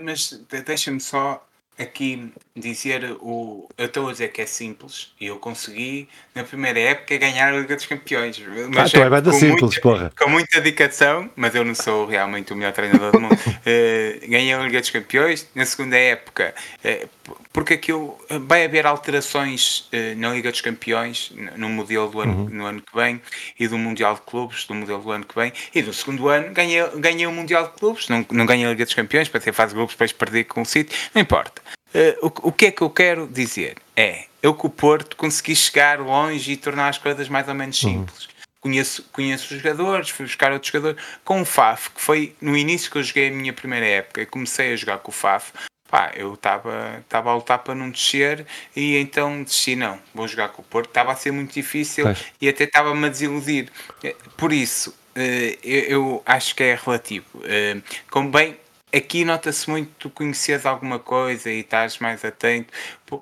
Mas deixa-me só aqui dizer o. Eu estou a dizer que é simples e eu consegui na primeira época ganhar a Liga dos Campeões. Mas ah, tu é, é simples, muita, porra. Com muita dedicação, mas eu não sou realmente o melhor treinador do mundo. uh, ganhei a Liga dos Campeões na segunda época, uh, porque aquilo vai haver alterações uh, na Liga dos Campeões, no modelo do ano, uhum. no ano que vem, e do Mundial de Clubes, do modelo do ano que vem, e do segundo ano ganhei, ganhei o Mundial de Clubes, não, não ganhei a Liga dos Campeões, para ter fase de grupos, depois perder com o City, não importa. Uh, o, o que é que eu quero dizer? É, eu com o Porto consegui chegar longe e tornar as coisas mais ou menos uhum. simples. Uhum. Conheço, conheço os jogadores, fui buscar outros jogadores. Com o Faf, que foi no início que eu joguei a minha primeira época, e comecei a jogar com o Faf, pá, eu estava a lutar para não descer e então desci, não, vou jogar com o Porto. Estava a ser muito difícil e até estava-me a desiludir. Eh, por isso, uh, eu, acho que é relativo. Uh, como bem aqui nota-se muito tu conheces alguma coisa e estás mais atento,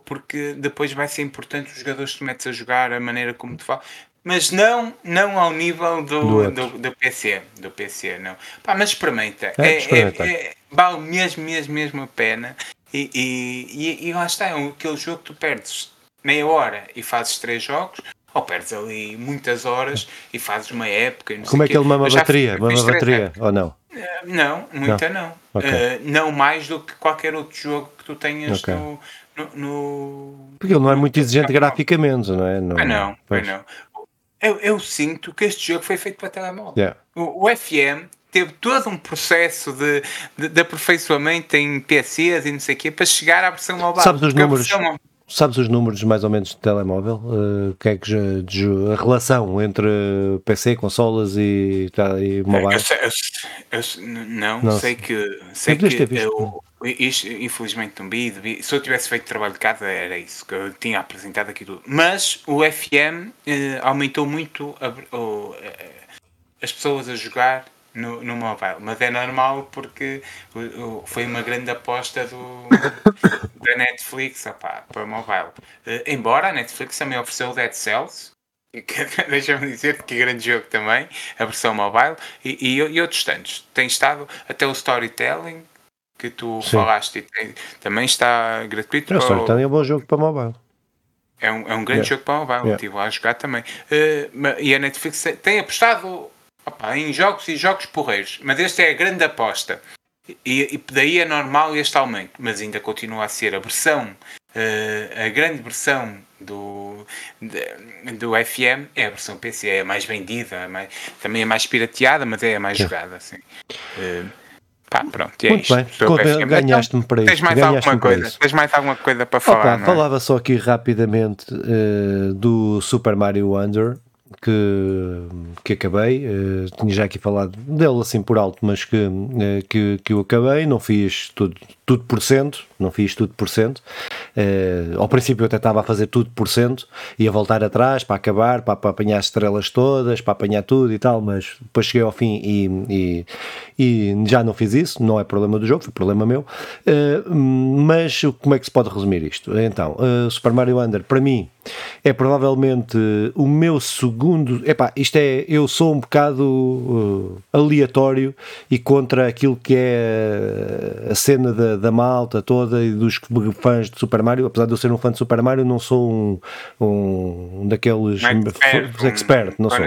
porque depois vai ser importante os jogadores que tu metes a jogar, a maneira como tu falas. Mas não, não ao nível do, do, do, do PC. Do PC, não. Pá, mas experimenta. É, é, é, é, vale mesmo, mesmo, mesmo a pena. E, e, e, e lá está, é aquele jogo que tu perdes meia hora e fazes três jogos, ou perdes ali muitas horas e fazes uma época. Como é que ele mama a bateria? Mama a bateria ou não? Uh, não, muita não. Não. Okay. Uh, não mais do que qualquer outro jogo que tu tenhas okay. no, no, no, Porque ele não é muito exigente graficamente, não é? Não, ah, não, pois. não. Eu, eu, sinto que este jogo foi feito para telemóvel. Yeah. O, o FM teve todo um processo de, de, de aperfeiçoamento em PCs e não sei o quê para chegar à versão mobile. Sabes os números? Sabes os números mais ou menos de telemóvel? Uh, que é que a relação entre PC, consolas e, e mobile? Eu eu, eu, não, não, sei que sei que eu, isto, infelizmente não vi, se eu tivesse feito trabalho de casa era isso que eu tinha apresentado aqui tudo. Mas o FM uh, aumentou muito a, uh, as pessoas a jogar no, no mobile, mas é normal porque foi uma grande aposta do, da Netflix opa, para mobile. Uh, embora a Netflix também ofereceu o Dead Cells, deixa-me dizer que grande jogo também, a versão mobile, e, e, e, outros tantos. Tem estado até o storytelling que tu Sim. falaste tem, também está gratuito. O storytelling é um bom jogo para mobile. É um, é um grande yeah. jogo para mobile, yeah. estive lá a jogar também. Uh, e a Netflix tem apostado opa, em jogos e jogos porreiros, mas este é a grande aposta. E, e daí é normal este aumento, mas ainda continua a ser a versão, uh, a grande versão do, de, do FM é a versão PC, é a mais vendida, é mais, também é mais pirateada, mas é a mais jogada. Assim. Uh, pá, pronto, é Muito isto. bem, ganhaste-me para tens Mais alguma coisa, tens mais alguma coisa para falar? Opa, é? falava só aqui rapidamente uh, do Super Mario Wonder que, que acabei, uh, tinha já aqui falado dele assim por alto, mas que, uh, que, que eu acabei, não fiz tudo, tudo por cento, não fiz tudo por cento. Uh, ao princípio eu até estava a fazer tudo por cento, ia voltar atrás para acabar, para, para, apanhar as estrelas todas, para apanhar tudo e tal, mas depois cheguei ao fim e, e, e já não fiz isso, não é problema do jogo, foi problema meu. Uh, mas como é que se pode resumir isto? Então, uh, Super Mario Wonder, para mim, é provavelmente o meu segundo. Epá, isto é. Eu sou um bocado aleatório e contra aquilo que é a cena da, da malta toda e dos fãs de Super Mario. Apesar de eu ser um fã de Super Mario, não sou um, um daqueles expert, expert não sou.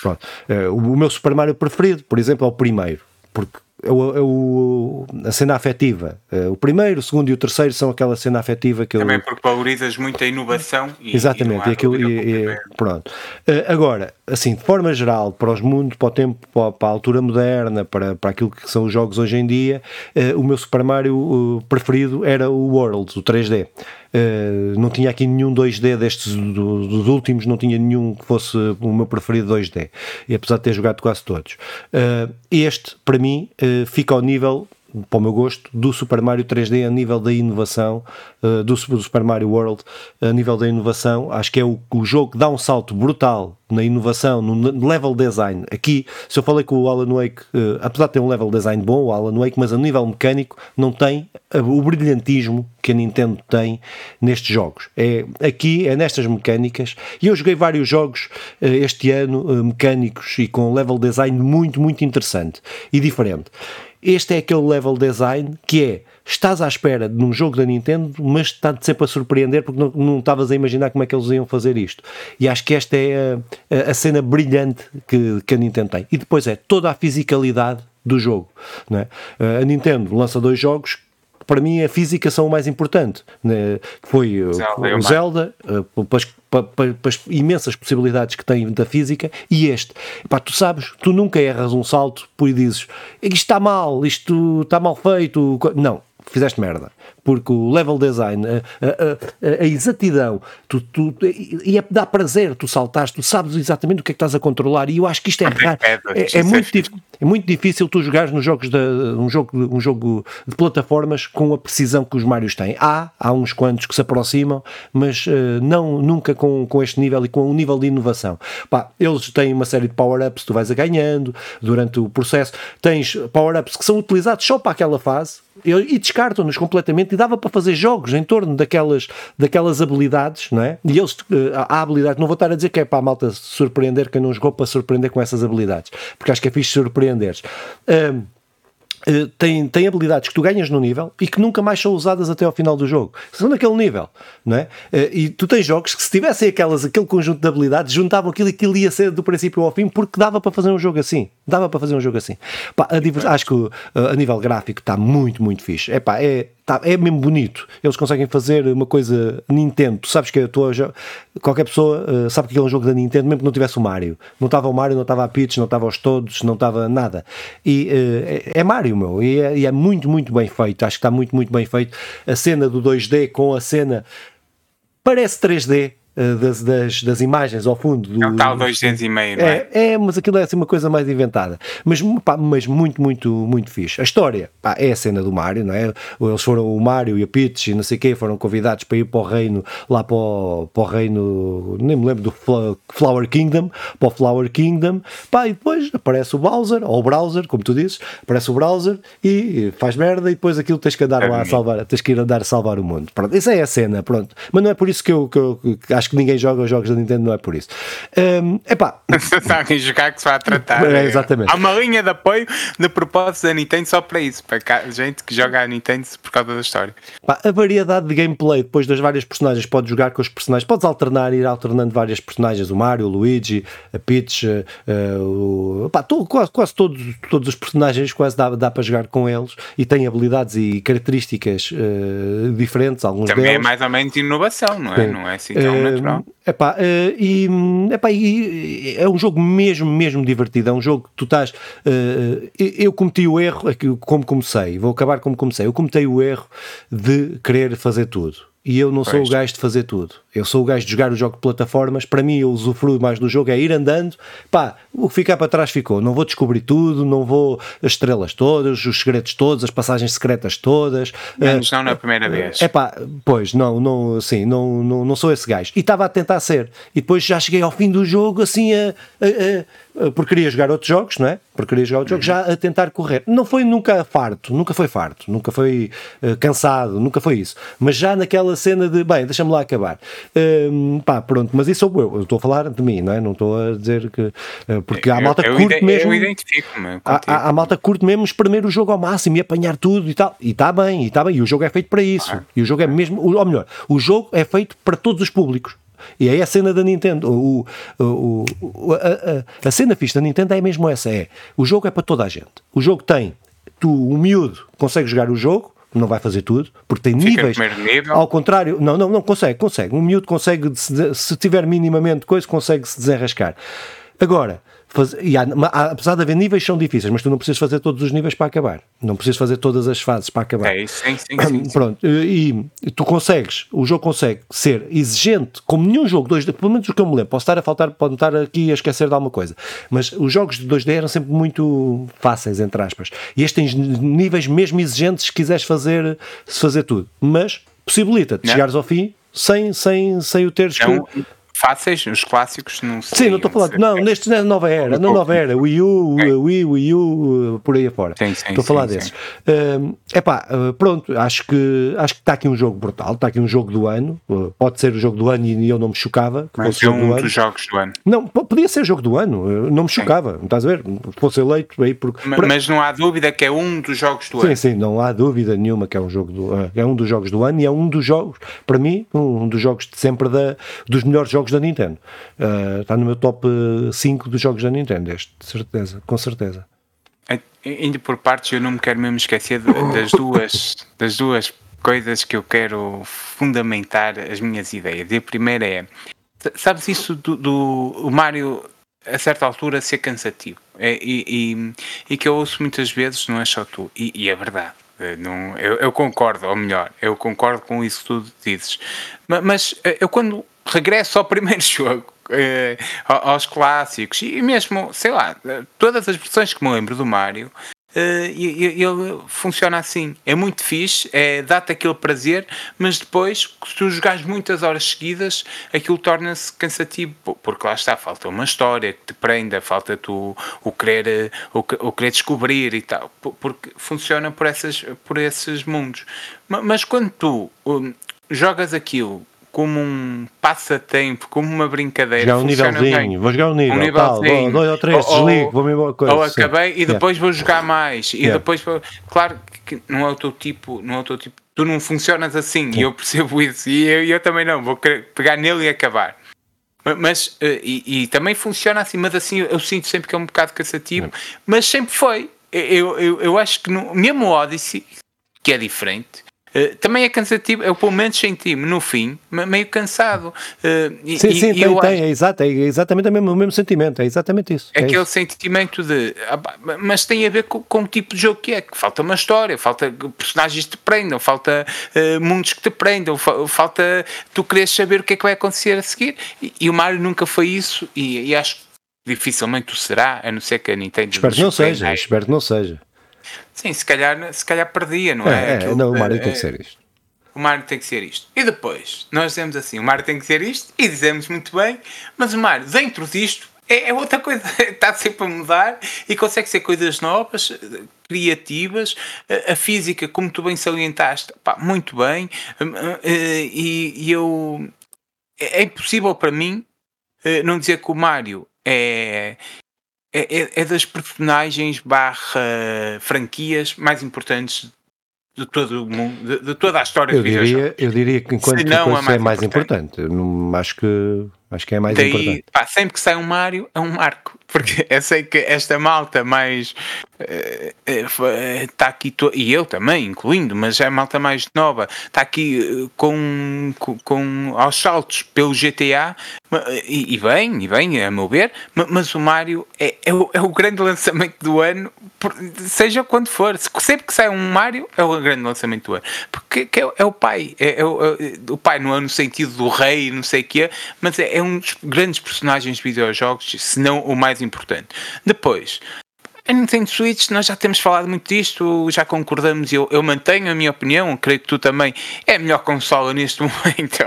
Pronto. Uh, o meu Super Mario preferido, por exemplo, é o primeiro porque é o, é o, a cena afetiva. É, o primeiro, o segundo e o terceiro são aquela cena afetiva que Também eu... porque valorizas muito a inovação e, Exatamente, e, e aquilo, e, pronto. Eh, agora, assim, de forma geral, para os mundos, para o tempo, para a altura moderna, para, para aquilo que são os jogos hoje em dia, eh, o meu Super Mario preferido era o World, o 3D. Uh, não tinha aqui nenhum 2D destes do, dos últimos, não tinha nenhum que fosse o meu preferido 2D. E apesar de ter jogado quase todos, uh, este para mim fica ao nível para o meu gosto, do Super Mario 3D a nível da inovação, uh, do, Super Mario World a nível da inovação. Acho que é o, o jogo que dá um salto brutal na inovação, no level design. Aqui, se eu falei com o Alan Wake, uh, apesar de ter um level design bom, o Alan Wake, mas a nível mecânico não tem uh, o brilhantismo que a Nintendo tem nestes jogos. É aqui, é nestas mecânicas. E eu joguei vários jogos este ano, mecânicos e com level design muito, muito interessante e diferente. Este é aquele level design que é estás à espera de um jogo da Nintendo, mas está-te sempre a surpreender porque não, não estavas a imaginar como é que eles iam fazer isto. E acho que esta é a, a cena brilhante que, que a Nintendo tem. E depois é toda a fisicalidade do jogo. Não é? A Nintendo lança dois jogos para mim a física são o mais importante. Né? Foi Zelda, o Zelda, depois para, para, as imensas possibilidades que tem da física, e este. Tu sabes, tu nunca erras um salto por dizes isto está mal, isto está mal feito. Não, fizeste merda porque o level design, a, a, a, a exatidão, tu, tu, e é, dá prazer tu saltares, tu sabes exatamente o que é que estás a controlar, e eu acho que isto é raro. É, é, muito, é muito difícil tu jogares nos jogos de, um, jogo, um jogo de plataformas com a precisão que os Marios têm. Há, há uns quantos que se aproximam, mas uh, não, nunca com, com este nível e com um nível de inovação. Pá, eles têm uma série de power-ups, tu vais a ganhando durante o processo, tens power-ups que são utilizados só para aquela fase, e descartam-nos completamente e dava para fazer jogos em torno daquelas, daquelas habilidades, não é? E eles, eh, há habilidades, não vou estar a dizer que é para a malta surpreender quem não jogou para surpreender com essas habilidades, porque acho que é fixe surpreender. Um, Uh, tem, tem habilidades que tu ganhas no nível e que nunca mais são usadas até ao final do jogo. São naquele nível, não é? Uh, e tu tens jogos que se tivessem aquelas, aquele conjunto de habilidades, juntavam aquilo e aquilo ia ser do princípio ao fim porque dava para fazer um jogo assim. Dava para fazer um jogo assim. Pá, a, acho que uh, a nível gráfico está muito, muito fixe. É pá, é, Tá, é mesmo bonito. Eles conseguem fazer uma coisa Nintendo. Tu sabes que eu estou qualquer pessoa uh, sabe que aquele é um jogo da Nintendo, mesmo que não tivesse o Mario. Não estava o Mario, não estava a Peach, não estava os todos, não estava nada. E uh, é, é, Mario, meu. E é, e é, muito, muito bem feito. Acho que está muito, muito bem feito. A cena do 2D com a cena parece 3D uh, das, das, das, imagens ao fundo do. É tal 200 e meio, não é? é? É, mas aquilo é assim uma coisa mais inventada. Mas, pá, mas muito, muito, muito fixe. A história pá, é a cena do Mario, não é? Eles foram, o Mario e a Peach e não sei o quê, foram convidados para ir para o reino, lá para o, para o reino, nem me lembro do Flower Kingdom, para o Flower Kingdom, pá, e depois aparece o Bowser, ou o Browser, como tu dizes, aparece o Browser e faz merda e depois aquilo tens que andar é lá a salvar, tens que ir andar a salvar o mundo. Pronto, essa é a cena, pronto. Mas não é por isso que eu, que eu que acho que ninguém joga os jogos da Nintendo, não é por isso. Um, epá. Está a jogar que se vai tratar. É, exatamente. Há uma linha de apoio de propósito da Nintendo só para isso, para gente que joga a Nintendo por causa da história. a variedade de gameplay depois das várias personagens, podes jogar com os personagens, podes alternar, ir alternando várias personagens, o Mario, o Luigi, a Peach, uh, o, pá, todo, quase, quase todos, todos os personagens quase dá, dá para jogar com eles e têm habilidades e características uh, diferentes, alguns Também é deles. é mais ou menos inovação, não é? Sim. Não é assim tão uh, natural. Epá, uh, e, epá, e é um jogo mesmo, mesmo divertido. É um jogo que tu estás. Uh, eu cometi o erro, como comecei, vou acabar como comecei. Eu cometi o erro de querer fazer tudo e eu não sou o gajo de fazer tudo. Eu sou o gajo de jogar o jogo de plataformas. Para mim, eu usufruo mais do jogo, é ir andando. Pá, o que ficar para trás ficou. Não vou descobrir tudo, não vou as estrelas todas, os segredos todos, as passagens secretas todas. Menos uh, não na primeira vez. É pá, pois, não, não, assim, não, não, não sou esse gajo. E estava a tentar ser. E depois já cheguei ao fim do jogo, assim, a, a, a, porque queria jogar outros jogos, não é? Porque queria jogar outros uhum. jogos, já a tentar correr. Não foi nunca farto, nunca foi farto, nunca foi uh, cansado, nunca foi isso. Mas já naquela cena de, bem, deixa-me lá acabar. Um, pá, pronto, mas isso sou eu, eu estou a falar de mim, não é? Não estou a dizer que. Uh, porque há malta que curte mesmo. Eu identifico-me. Há, há, há, malta curte mesmo espremer o jogo ao máximo e apanhar tudo e tal. E está bem, e está bem. E o jogo é feito para isso. Ah. E o jogo é mesmo. Ou melhor, o jogo é feito para todos os públicos. E é a cena da Nintendo. O, o, o a, a, cena fixa da Nintendo é mesmo essa: é o jogo é para toda a gente. O jogo tem, tu, o miúdo, consegue jogar o jogo, não vai fazer tudo, porque tem Fica níveis. Ao contrário, não, não, não consegue, consegue. Um miúdo consegue, se tiver minimamente coisa, consegue se desenrascar. Agora, Faz, e há, há, apesar de haver níveis são difíceis, mas tu não precisas fazer todos os níveis para acabar. Não precisas fazer todas as fases para acabar. É sim, sim, sim, Pronto, e, e, tu consegues, o jogo consegue ser exigente, como nenhum jogo 2D, pelo menos o que eu me lembro, posso estar a faltar, pode estar aqui a esquecer de alguma coisa, mas os jogos de 2D eram sempre muito fáceis, entre aspas. E este tem níveis mesmo exigentes se quiseres fazer, se fazer tudo. Mas possibilita-te chegares ao fim sem, sem, sem o teres é um, que fáceis, os clássicos não sei. Sim, não estou a falar. Não, neste na nova era, na nova era, Wii U, okay. Wii, Wii U, por aí afora. Sim, sim, estou a falar sim, desses. É uh, pá, uh, pronto, acho que acho que está aqui um jogo brutal, está aqui um jogo do ano. Uh, pode ser o jogo do ano e eu não me chocava. Que Mas fosse é um do dos ano. jogos do ano. Não, podia ser o jogo do ano, não me chocava, não estás a ver? Fosse eleito aí porque. Mas, mas, não há dúvida que é um dos jogos do sim, ano. Sim, sim, não há dúvida nenhuma que é um jogo do, uh, é um dos jogos do ano e é um dos jogos, para mim, um dos jogos de sempre da, dos melhores jogos da Nintendo. Uh, está no meu top 5 dos jogos da Nintendo, este, certeza, com certeza. Indo por partes, eu não me quero mesmo esquecer das duas, das duas coisas que eu quero fundamentar as minhas ideias. E a primeira é: sabes isso do, do Mario a certa altura ser cansativo? É, e, e, e, que eu ouço muitas vezes, não é só tu, e, e é verdade. Eh, não, eu, eu, concordo, ou melhor, eu concordo com isso que tu dizes. Mas, mas eh, eu quando regresso ao primeiro jogo, eh, aos clássicos e mesmo, sei lá, todas as versões que me lembro do Mario, eh, ele funciona assim. É muito fixe, é, dá-te aquele prazer, mas depois, se tu jogares muitas horas seguidas, aquilo torna-se cansativo, porque lá está, falta uma história que te prenda, falta tu o querer, o, o querer descobrir e tal, porque funciona por, essas, por esses mundos. Mas quando tu um, jogas aquilo como um passatempo, como uma brincadeira. Jogar um nívelzinho, vou jogar um nível, um nívelzinho, tal, dois ou três, ou, desligo, vou-me embora. Coisa, ou acabei e depois yeah. vou jogar mais. E yeah. depois, claro que não é o teu tipo, não é o teu tipo, tu não funcionas assim, e eu percebo isso, e eu, eu também não, vou pegar nele e acabar. Mas, eh, e, e, também funciona assim, mas assim eu sinto sempre que é um bocado cansativo, mas sempre foi. Eu, eu, eu acho que no, mesmo o Odyssey, que é diferente, Uh, também é cansativo, eu pelo menos senti-me no fim meio cansado. Uh, sim, e, sim, e tem, tem, é, exato, é exatamente o mesmo, o mesmo sentimento, é exatamente isso. É aquele isso. sentimento de. Ah, mas tem a ver com, com, o tipo de jogo que é, que falta uma história, falta personagens que te prendam, falta uh, mundos que te prendam, falta tu queres saber o que é que vai acontecer a seguir. E, e o Mario nunca foi isso, e, e acho que dificilmente o será, a não ser que a Nintendo. Espero que não seja, espero que não seja. Sim, se calhar, se calhar perdia, não é? É, é não, o Mario tem que ser isto. O Mario tem que ser isto. E depois, nós dizemos assim: o Mario tem que ser isto, e dizemos muito bem, mas o Mario, dentro disto, é, é outra coisa. Está sempre a mudar e consegue ser coisas novas, criativas. A, física, como tu bem salientaste, pá, muito bem. Hum, hum, eh, e, e eu. É, é impossível para mim eh, não dizer que o Mario é, é, é, é das personagens barra franquias mais importantes de todo o mundo, de, de toda a história eu diria, eu diria que enquanto que a mais é mais importante. importante. Não, acho que acho que é mais Daí, importante. Pá, sempre que sai um Mario é um marco, porque eu sei que esta malta mais está uh, uh, aqui e eu também incluindo, mas é a malta mais nova está aqui com, com, com, aos saltos pelo GTA e, e bem, e bem a meu ver, mas o Mario é, é, o, é o grande lançamento do ano seja quando for, sempre que sai um Mario é o grande lançamento do ano, porque é, é, o pai, é, é, o, é, o, pai não é no sentido do rei, não sei o que mas é, é um dos grandes personagens de videojogos, se não o mais importante. Depois, a Nintendo Switch, nós já temos falado muito disto, já concordamos eu, eu, mantenho a minha opinião, creio que tu também, é a melhor consola neste momento.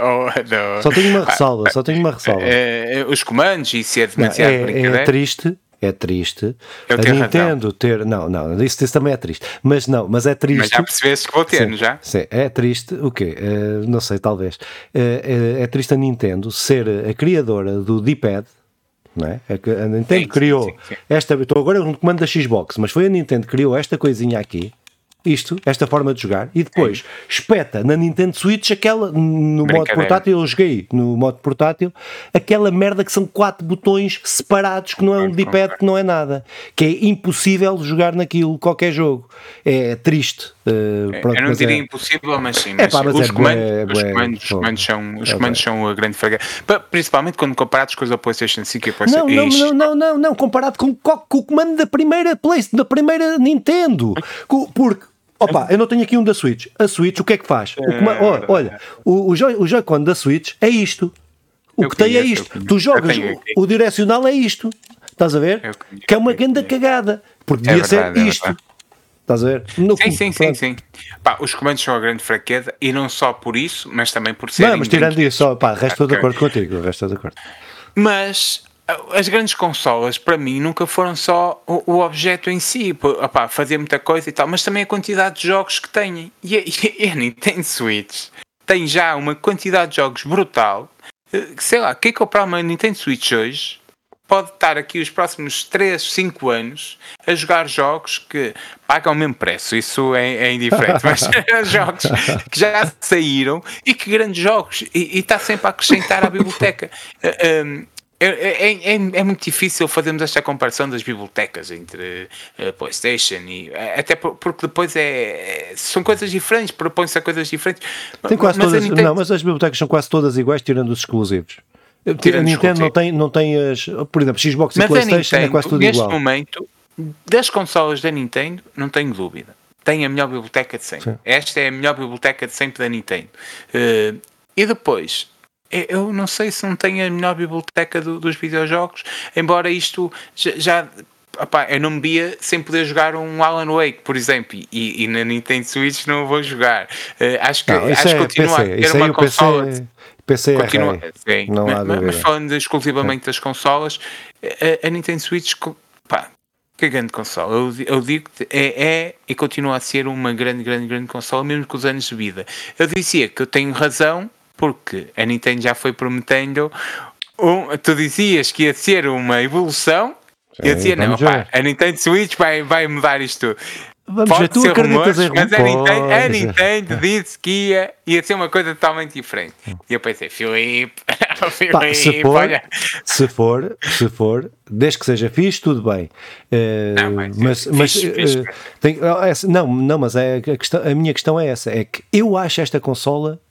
Só tenho uma ressalva, só tenho uma ressalva. É, é, os comandos e se é demasiado não, é, é triste é triste. Eu a Nintendo razão. ter. Não, não, isso, isso, também é triste. Mas não, mas é triste. Mas já percebeste que vou ter, sim, já? Sim, é triste. O quê? Uh, não sei, talvez. Uh, é, é, triste a Nintendo ser a criadora do D-pad. Não é? A Nintendo sim, criou sim, esta. Estou agora no comando da Xbox, mas foi a Nintendo que criou esta coisinha aqui isto, esta forma de jogar, e depois é. espeta na Nintendo Switch aquela, no modo portátil, eu joguei no modo portátil, aquela merda que são quatro botões separados, que não é um D-pad, que não é nada, que é impossível jogar naquilo, qualquer jogo. É triste. Uh, pronto, eu não diria é... impossível, mas sim. Mas é, pá, mas os, é comandos, bué, os, comandos, os comandos são, os comandos são a grande fraga. Principalmente quando comparados com os da PlayStation 5 e a PlayStation não, não, não, não, não, não, comparado com, com o comando da primeira PlayStation, da primeira Nintendo. Porque Opa, eu não tenho aqui um da Switch. A Switch, o que é que faz? O comando, olha, olha, o, o, Joy, o Joy-Con da Switch é isto. O eu que conheço, tem é isto. Tu jogas, o, o, direcional é isto. Estás a ver? que é uma grande cagada. Porque é devia verdade, ser é isto. Estás a ver? No, sim, sim, sim, sim. Pá, os comandos são a grande fraqueza e não só por isso, mas também por ser. Não, mas tirando isso, só, pá, resto okay. de acordo contigo. Resto de acordo. Mas as grandes consolas, para mim, nunca foram só o, o objeto em si, opá, fazer muita coisa e tal, mas também a quantidade de jogos que têm. E a, e a Nintendo Switch tem já uma quantidade de jogos brutal. Eh, sei lá, quem comprar uma Nintendo Switch hoje pode estar aqui os próximos 3, 5 anos a jogar jogos que pagam o mesmo preço, isso é, é indiferente, mas jogos que já saíram e que grandes jogos, e, e está sempre a acrescentar à biblioteca. Um, eh, ehm, é, é, é, é, muito difícil fazermos esta comparação das bibliotecas entre a eh, PlayStation e. Eh, até porque depois é, são coisas diferentes, propõem-se a coisas diferentes. Tem quase mas todas, Nintendo... Não, mas as bibliotecas são quase todas iguais, tirando os exclusivos. Tirando a Nintendo não tem, não tem as. Por exemplo, Xbox mas e PlayStation Nintendo, é quase tudo neste igual. Neste momento, das consolas da Nintendo, não tenho dúvida. Tem a melhor biblioteca de sempre. Sim. Esta é a melhor biblioteca de sempre da Nintendo. Uh, e depois, é, eu não sei se não tem a melhor biblioteca do, dos videojogos, embora isto já, já opá, eu não me via sem poder jogar um Alan Wake, por exemplo, e, e na Nintendo Switch não vou jogar. Uh, acho que, não, acho é continua PC. a ter uma consola. PC, PC é continua, sim, não mas, mas, falando exclusivamente é. das consolas, a, a, Nintendo Switch, pá, que grande consola. Eu, eu digo que é, é, e continua a ser uma grande, grande, grande consola, mesmo com os anos de vida. Eu dizia que eu tenho razão porque a Nintendo já foi prometendo. Um, tu dizias que ia ser uma evolução. Sim, eu dizia, não, opa, a Nintendo Switch vai, vai mudar isto tudo. Vamos Pode ver, tu acreditas rumores, em Mas a Nintendo, a Nintendo disse que ia, ia ser uma coisa totalmente diferente. E eu pensei, Filipe, Filipe se, for, olha. se for, se for, desde que seja fixe, tudo bem. Uh, não, mas, mas, mas fixe, fixe. Uh, tem, oh, não, não, mas é, a, questão, a minha questão é essa: é que eu acho esta consola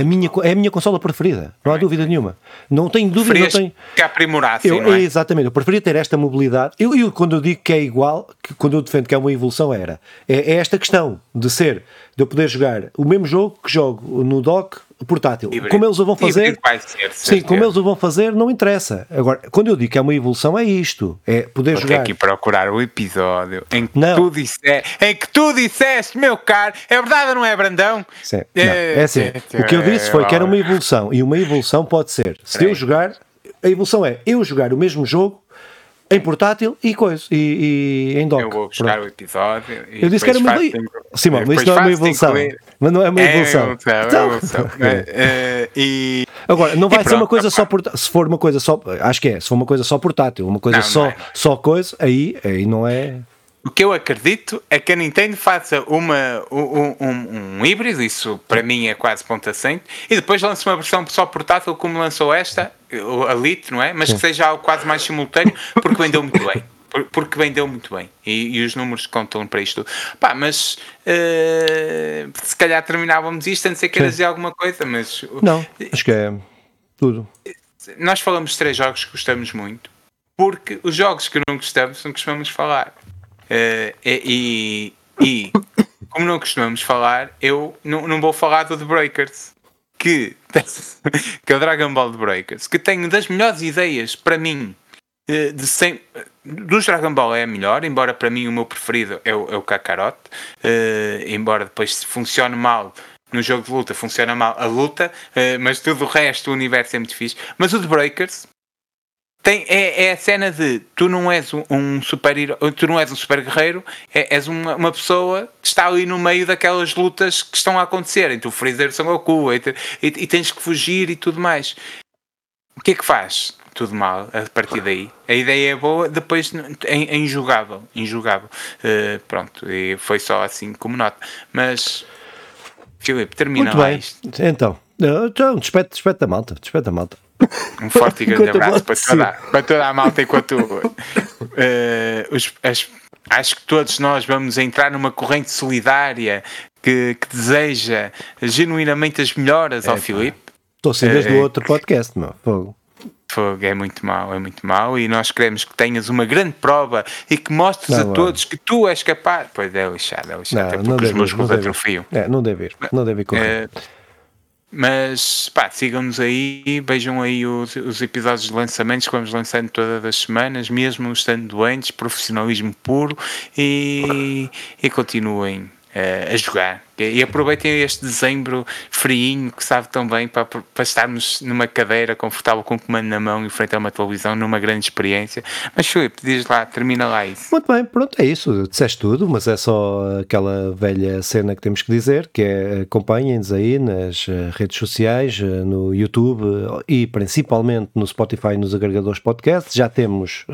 a minha, é a minha consola preferida, não há dúvida nenhuma. Não tenho dúvida, não tenho. Que aprimorar, eu, não é? Exatamente, eu preferia ter esta mobilidade. Eu, eu, quando eu digo que é igual, que, quando eu defendo que é uma evolução, era é, é esta questão de ser, de eu poder jogar o mesmo jogo que jogo no dock portátil. Híbrido. Como eles o vão fazer, ser, sim, como eles o vão fazer, não interessa. Agora, quando eu digo que é uma evolução, é isto: é poder Vou jogar. aqui procurar o episódio em que, não. tu disseste, em que tu disseste, meu caro, é verdade ou não é, Brandão? Sim. É, é assim: o que eu disse foi que era uma evolução, e uma evolução pode ser, se eu jogar, a evolução é eu jogar o mesmo jogo em portátil e coisa, e, e em dock. Eu vou buscar Pronto. o episódio. eu disse que era uma evolução. Sim, mas isso não é uma evolução. Mas não é uma evolução. É evolução. Então, é uma evolução. uh, e, Agora, não vai ser uma coisa só portátil. Se for uma coisa só. Acho que é. Se for uma coisa só portátil, uma coisa não, só, não é. só coisa, aí, aí não é. O que eu acredito é que a Nintendo faça uma, um, um, um híbrido, isso para mim é quase ponto assente, e depois lance uma versão só portátil como lançou esta, a Lite, não é? Mas que seja algo quase mais simultâneo, porque vendeu muito bem. Porque vendeu muito bem e, e os números contam para isto. Pá, mas uh, se calhar terminávamos isto antes de querer dizer alguma coisa, mas. Não, acho que é tudo. Nós falamos de três jogos que gostamos muito, porque os jogos que não gostamos não costumamos falar. Uh, e, e, como não costumamos falar, eu não, não vou falar do The Breakers, que, que é o Dragon Ball The Breakers, que tem das melhores ideias para mim. Uh, de sem, dos Dragon Ball é a melhor, embora para mim o meu preferido é o, é o Kakarot, uh, embora depois funcione mal no jogo de luta, funciona mal a luta, mas tudo o resto, o universo é muito fixe. Mas o The Breakers tem, é, é, a cena de tu não és um, um super tu não és um super guerreiro, é, és uma, uma, pessoa que está ali no meio daquelas lutas que estão a acontecer entre o Freezer e o Son Goku e, e, e, tens que fugir e tudo mais. O que é que faz? Tudo mal a partir daí. A ideia é boa, depois é, injugável. injugável. Uh, pronto, e foi só assim como nota. Mas, Filipe, termina Muito bem. Isto. Então, então despete, despete da malta, despete da malta. Um forte e grande abraço para toda, para toda a malta enquanto uh, os, as, acho que todos nós vamos entrar numa corrente solidária que, que deseja genuinamente as melhoras é, ao Filipe. Estou sem desde o uh, outro podcast, meu. Fogo. Fogo, é muito mau, é muito mau e nós queremos que tenhas uma grande prova e que mostres não, a todos que tu és capaz. Pois é, lixado, é lixado, não, até porque os meus clubes atrofiam. É, não deve ir, não deve ir correr. Uh, mas pá, sigam-nos aí, vejam aí os, os, episódios de lançamentos que vamos lançando todas as semanas, mesmo estando doentes, profissionalismo puro e, e continuem uh, a jogar. E aproveitem este dezembro friinho que sabe tão bem para, para estarmos numa cadeira confortável com o comando na mão e frente a uma televisão, numa grande experiência. Mas Filipe, diz lá, termina lá isso. Muito bem, pronto, é isso. Disseste tudo, mas é só aquela velha cena que temos que dizer, que é acompanhem-nos aí nas eh, redes sociais, eh, no YouTube e principalmente no Spotify nos agregadores podcasts. Já temos,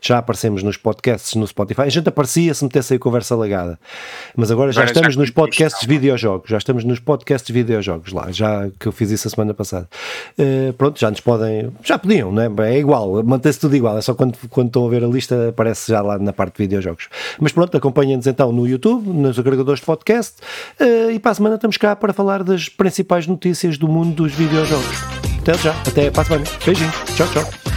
já aparecemos nos podcasts no Spotify. A gente aparecia se metesse aí conversa legada, mas agora já estamos já nos podcasts de videojogos, já estamos nos podcasts de videojogos lá, já que eu fiz isso a semana passada. Uh, pronto, já nos podem, já podiam, não é? É igual, mantém-se tudo igual, é só quando, quando estão a ver a lista aparece já lá na parte de videojogos. Mas pronto, acompanhem-nos então no YouTube, nos agregadores de podcast uh, e para a semana estamos cá para falar das principais notícias do mundo dos videojogos. Até já, até para a semana. Beijinhos, tchau, tchau.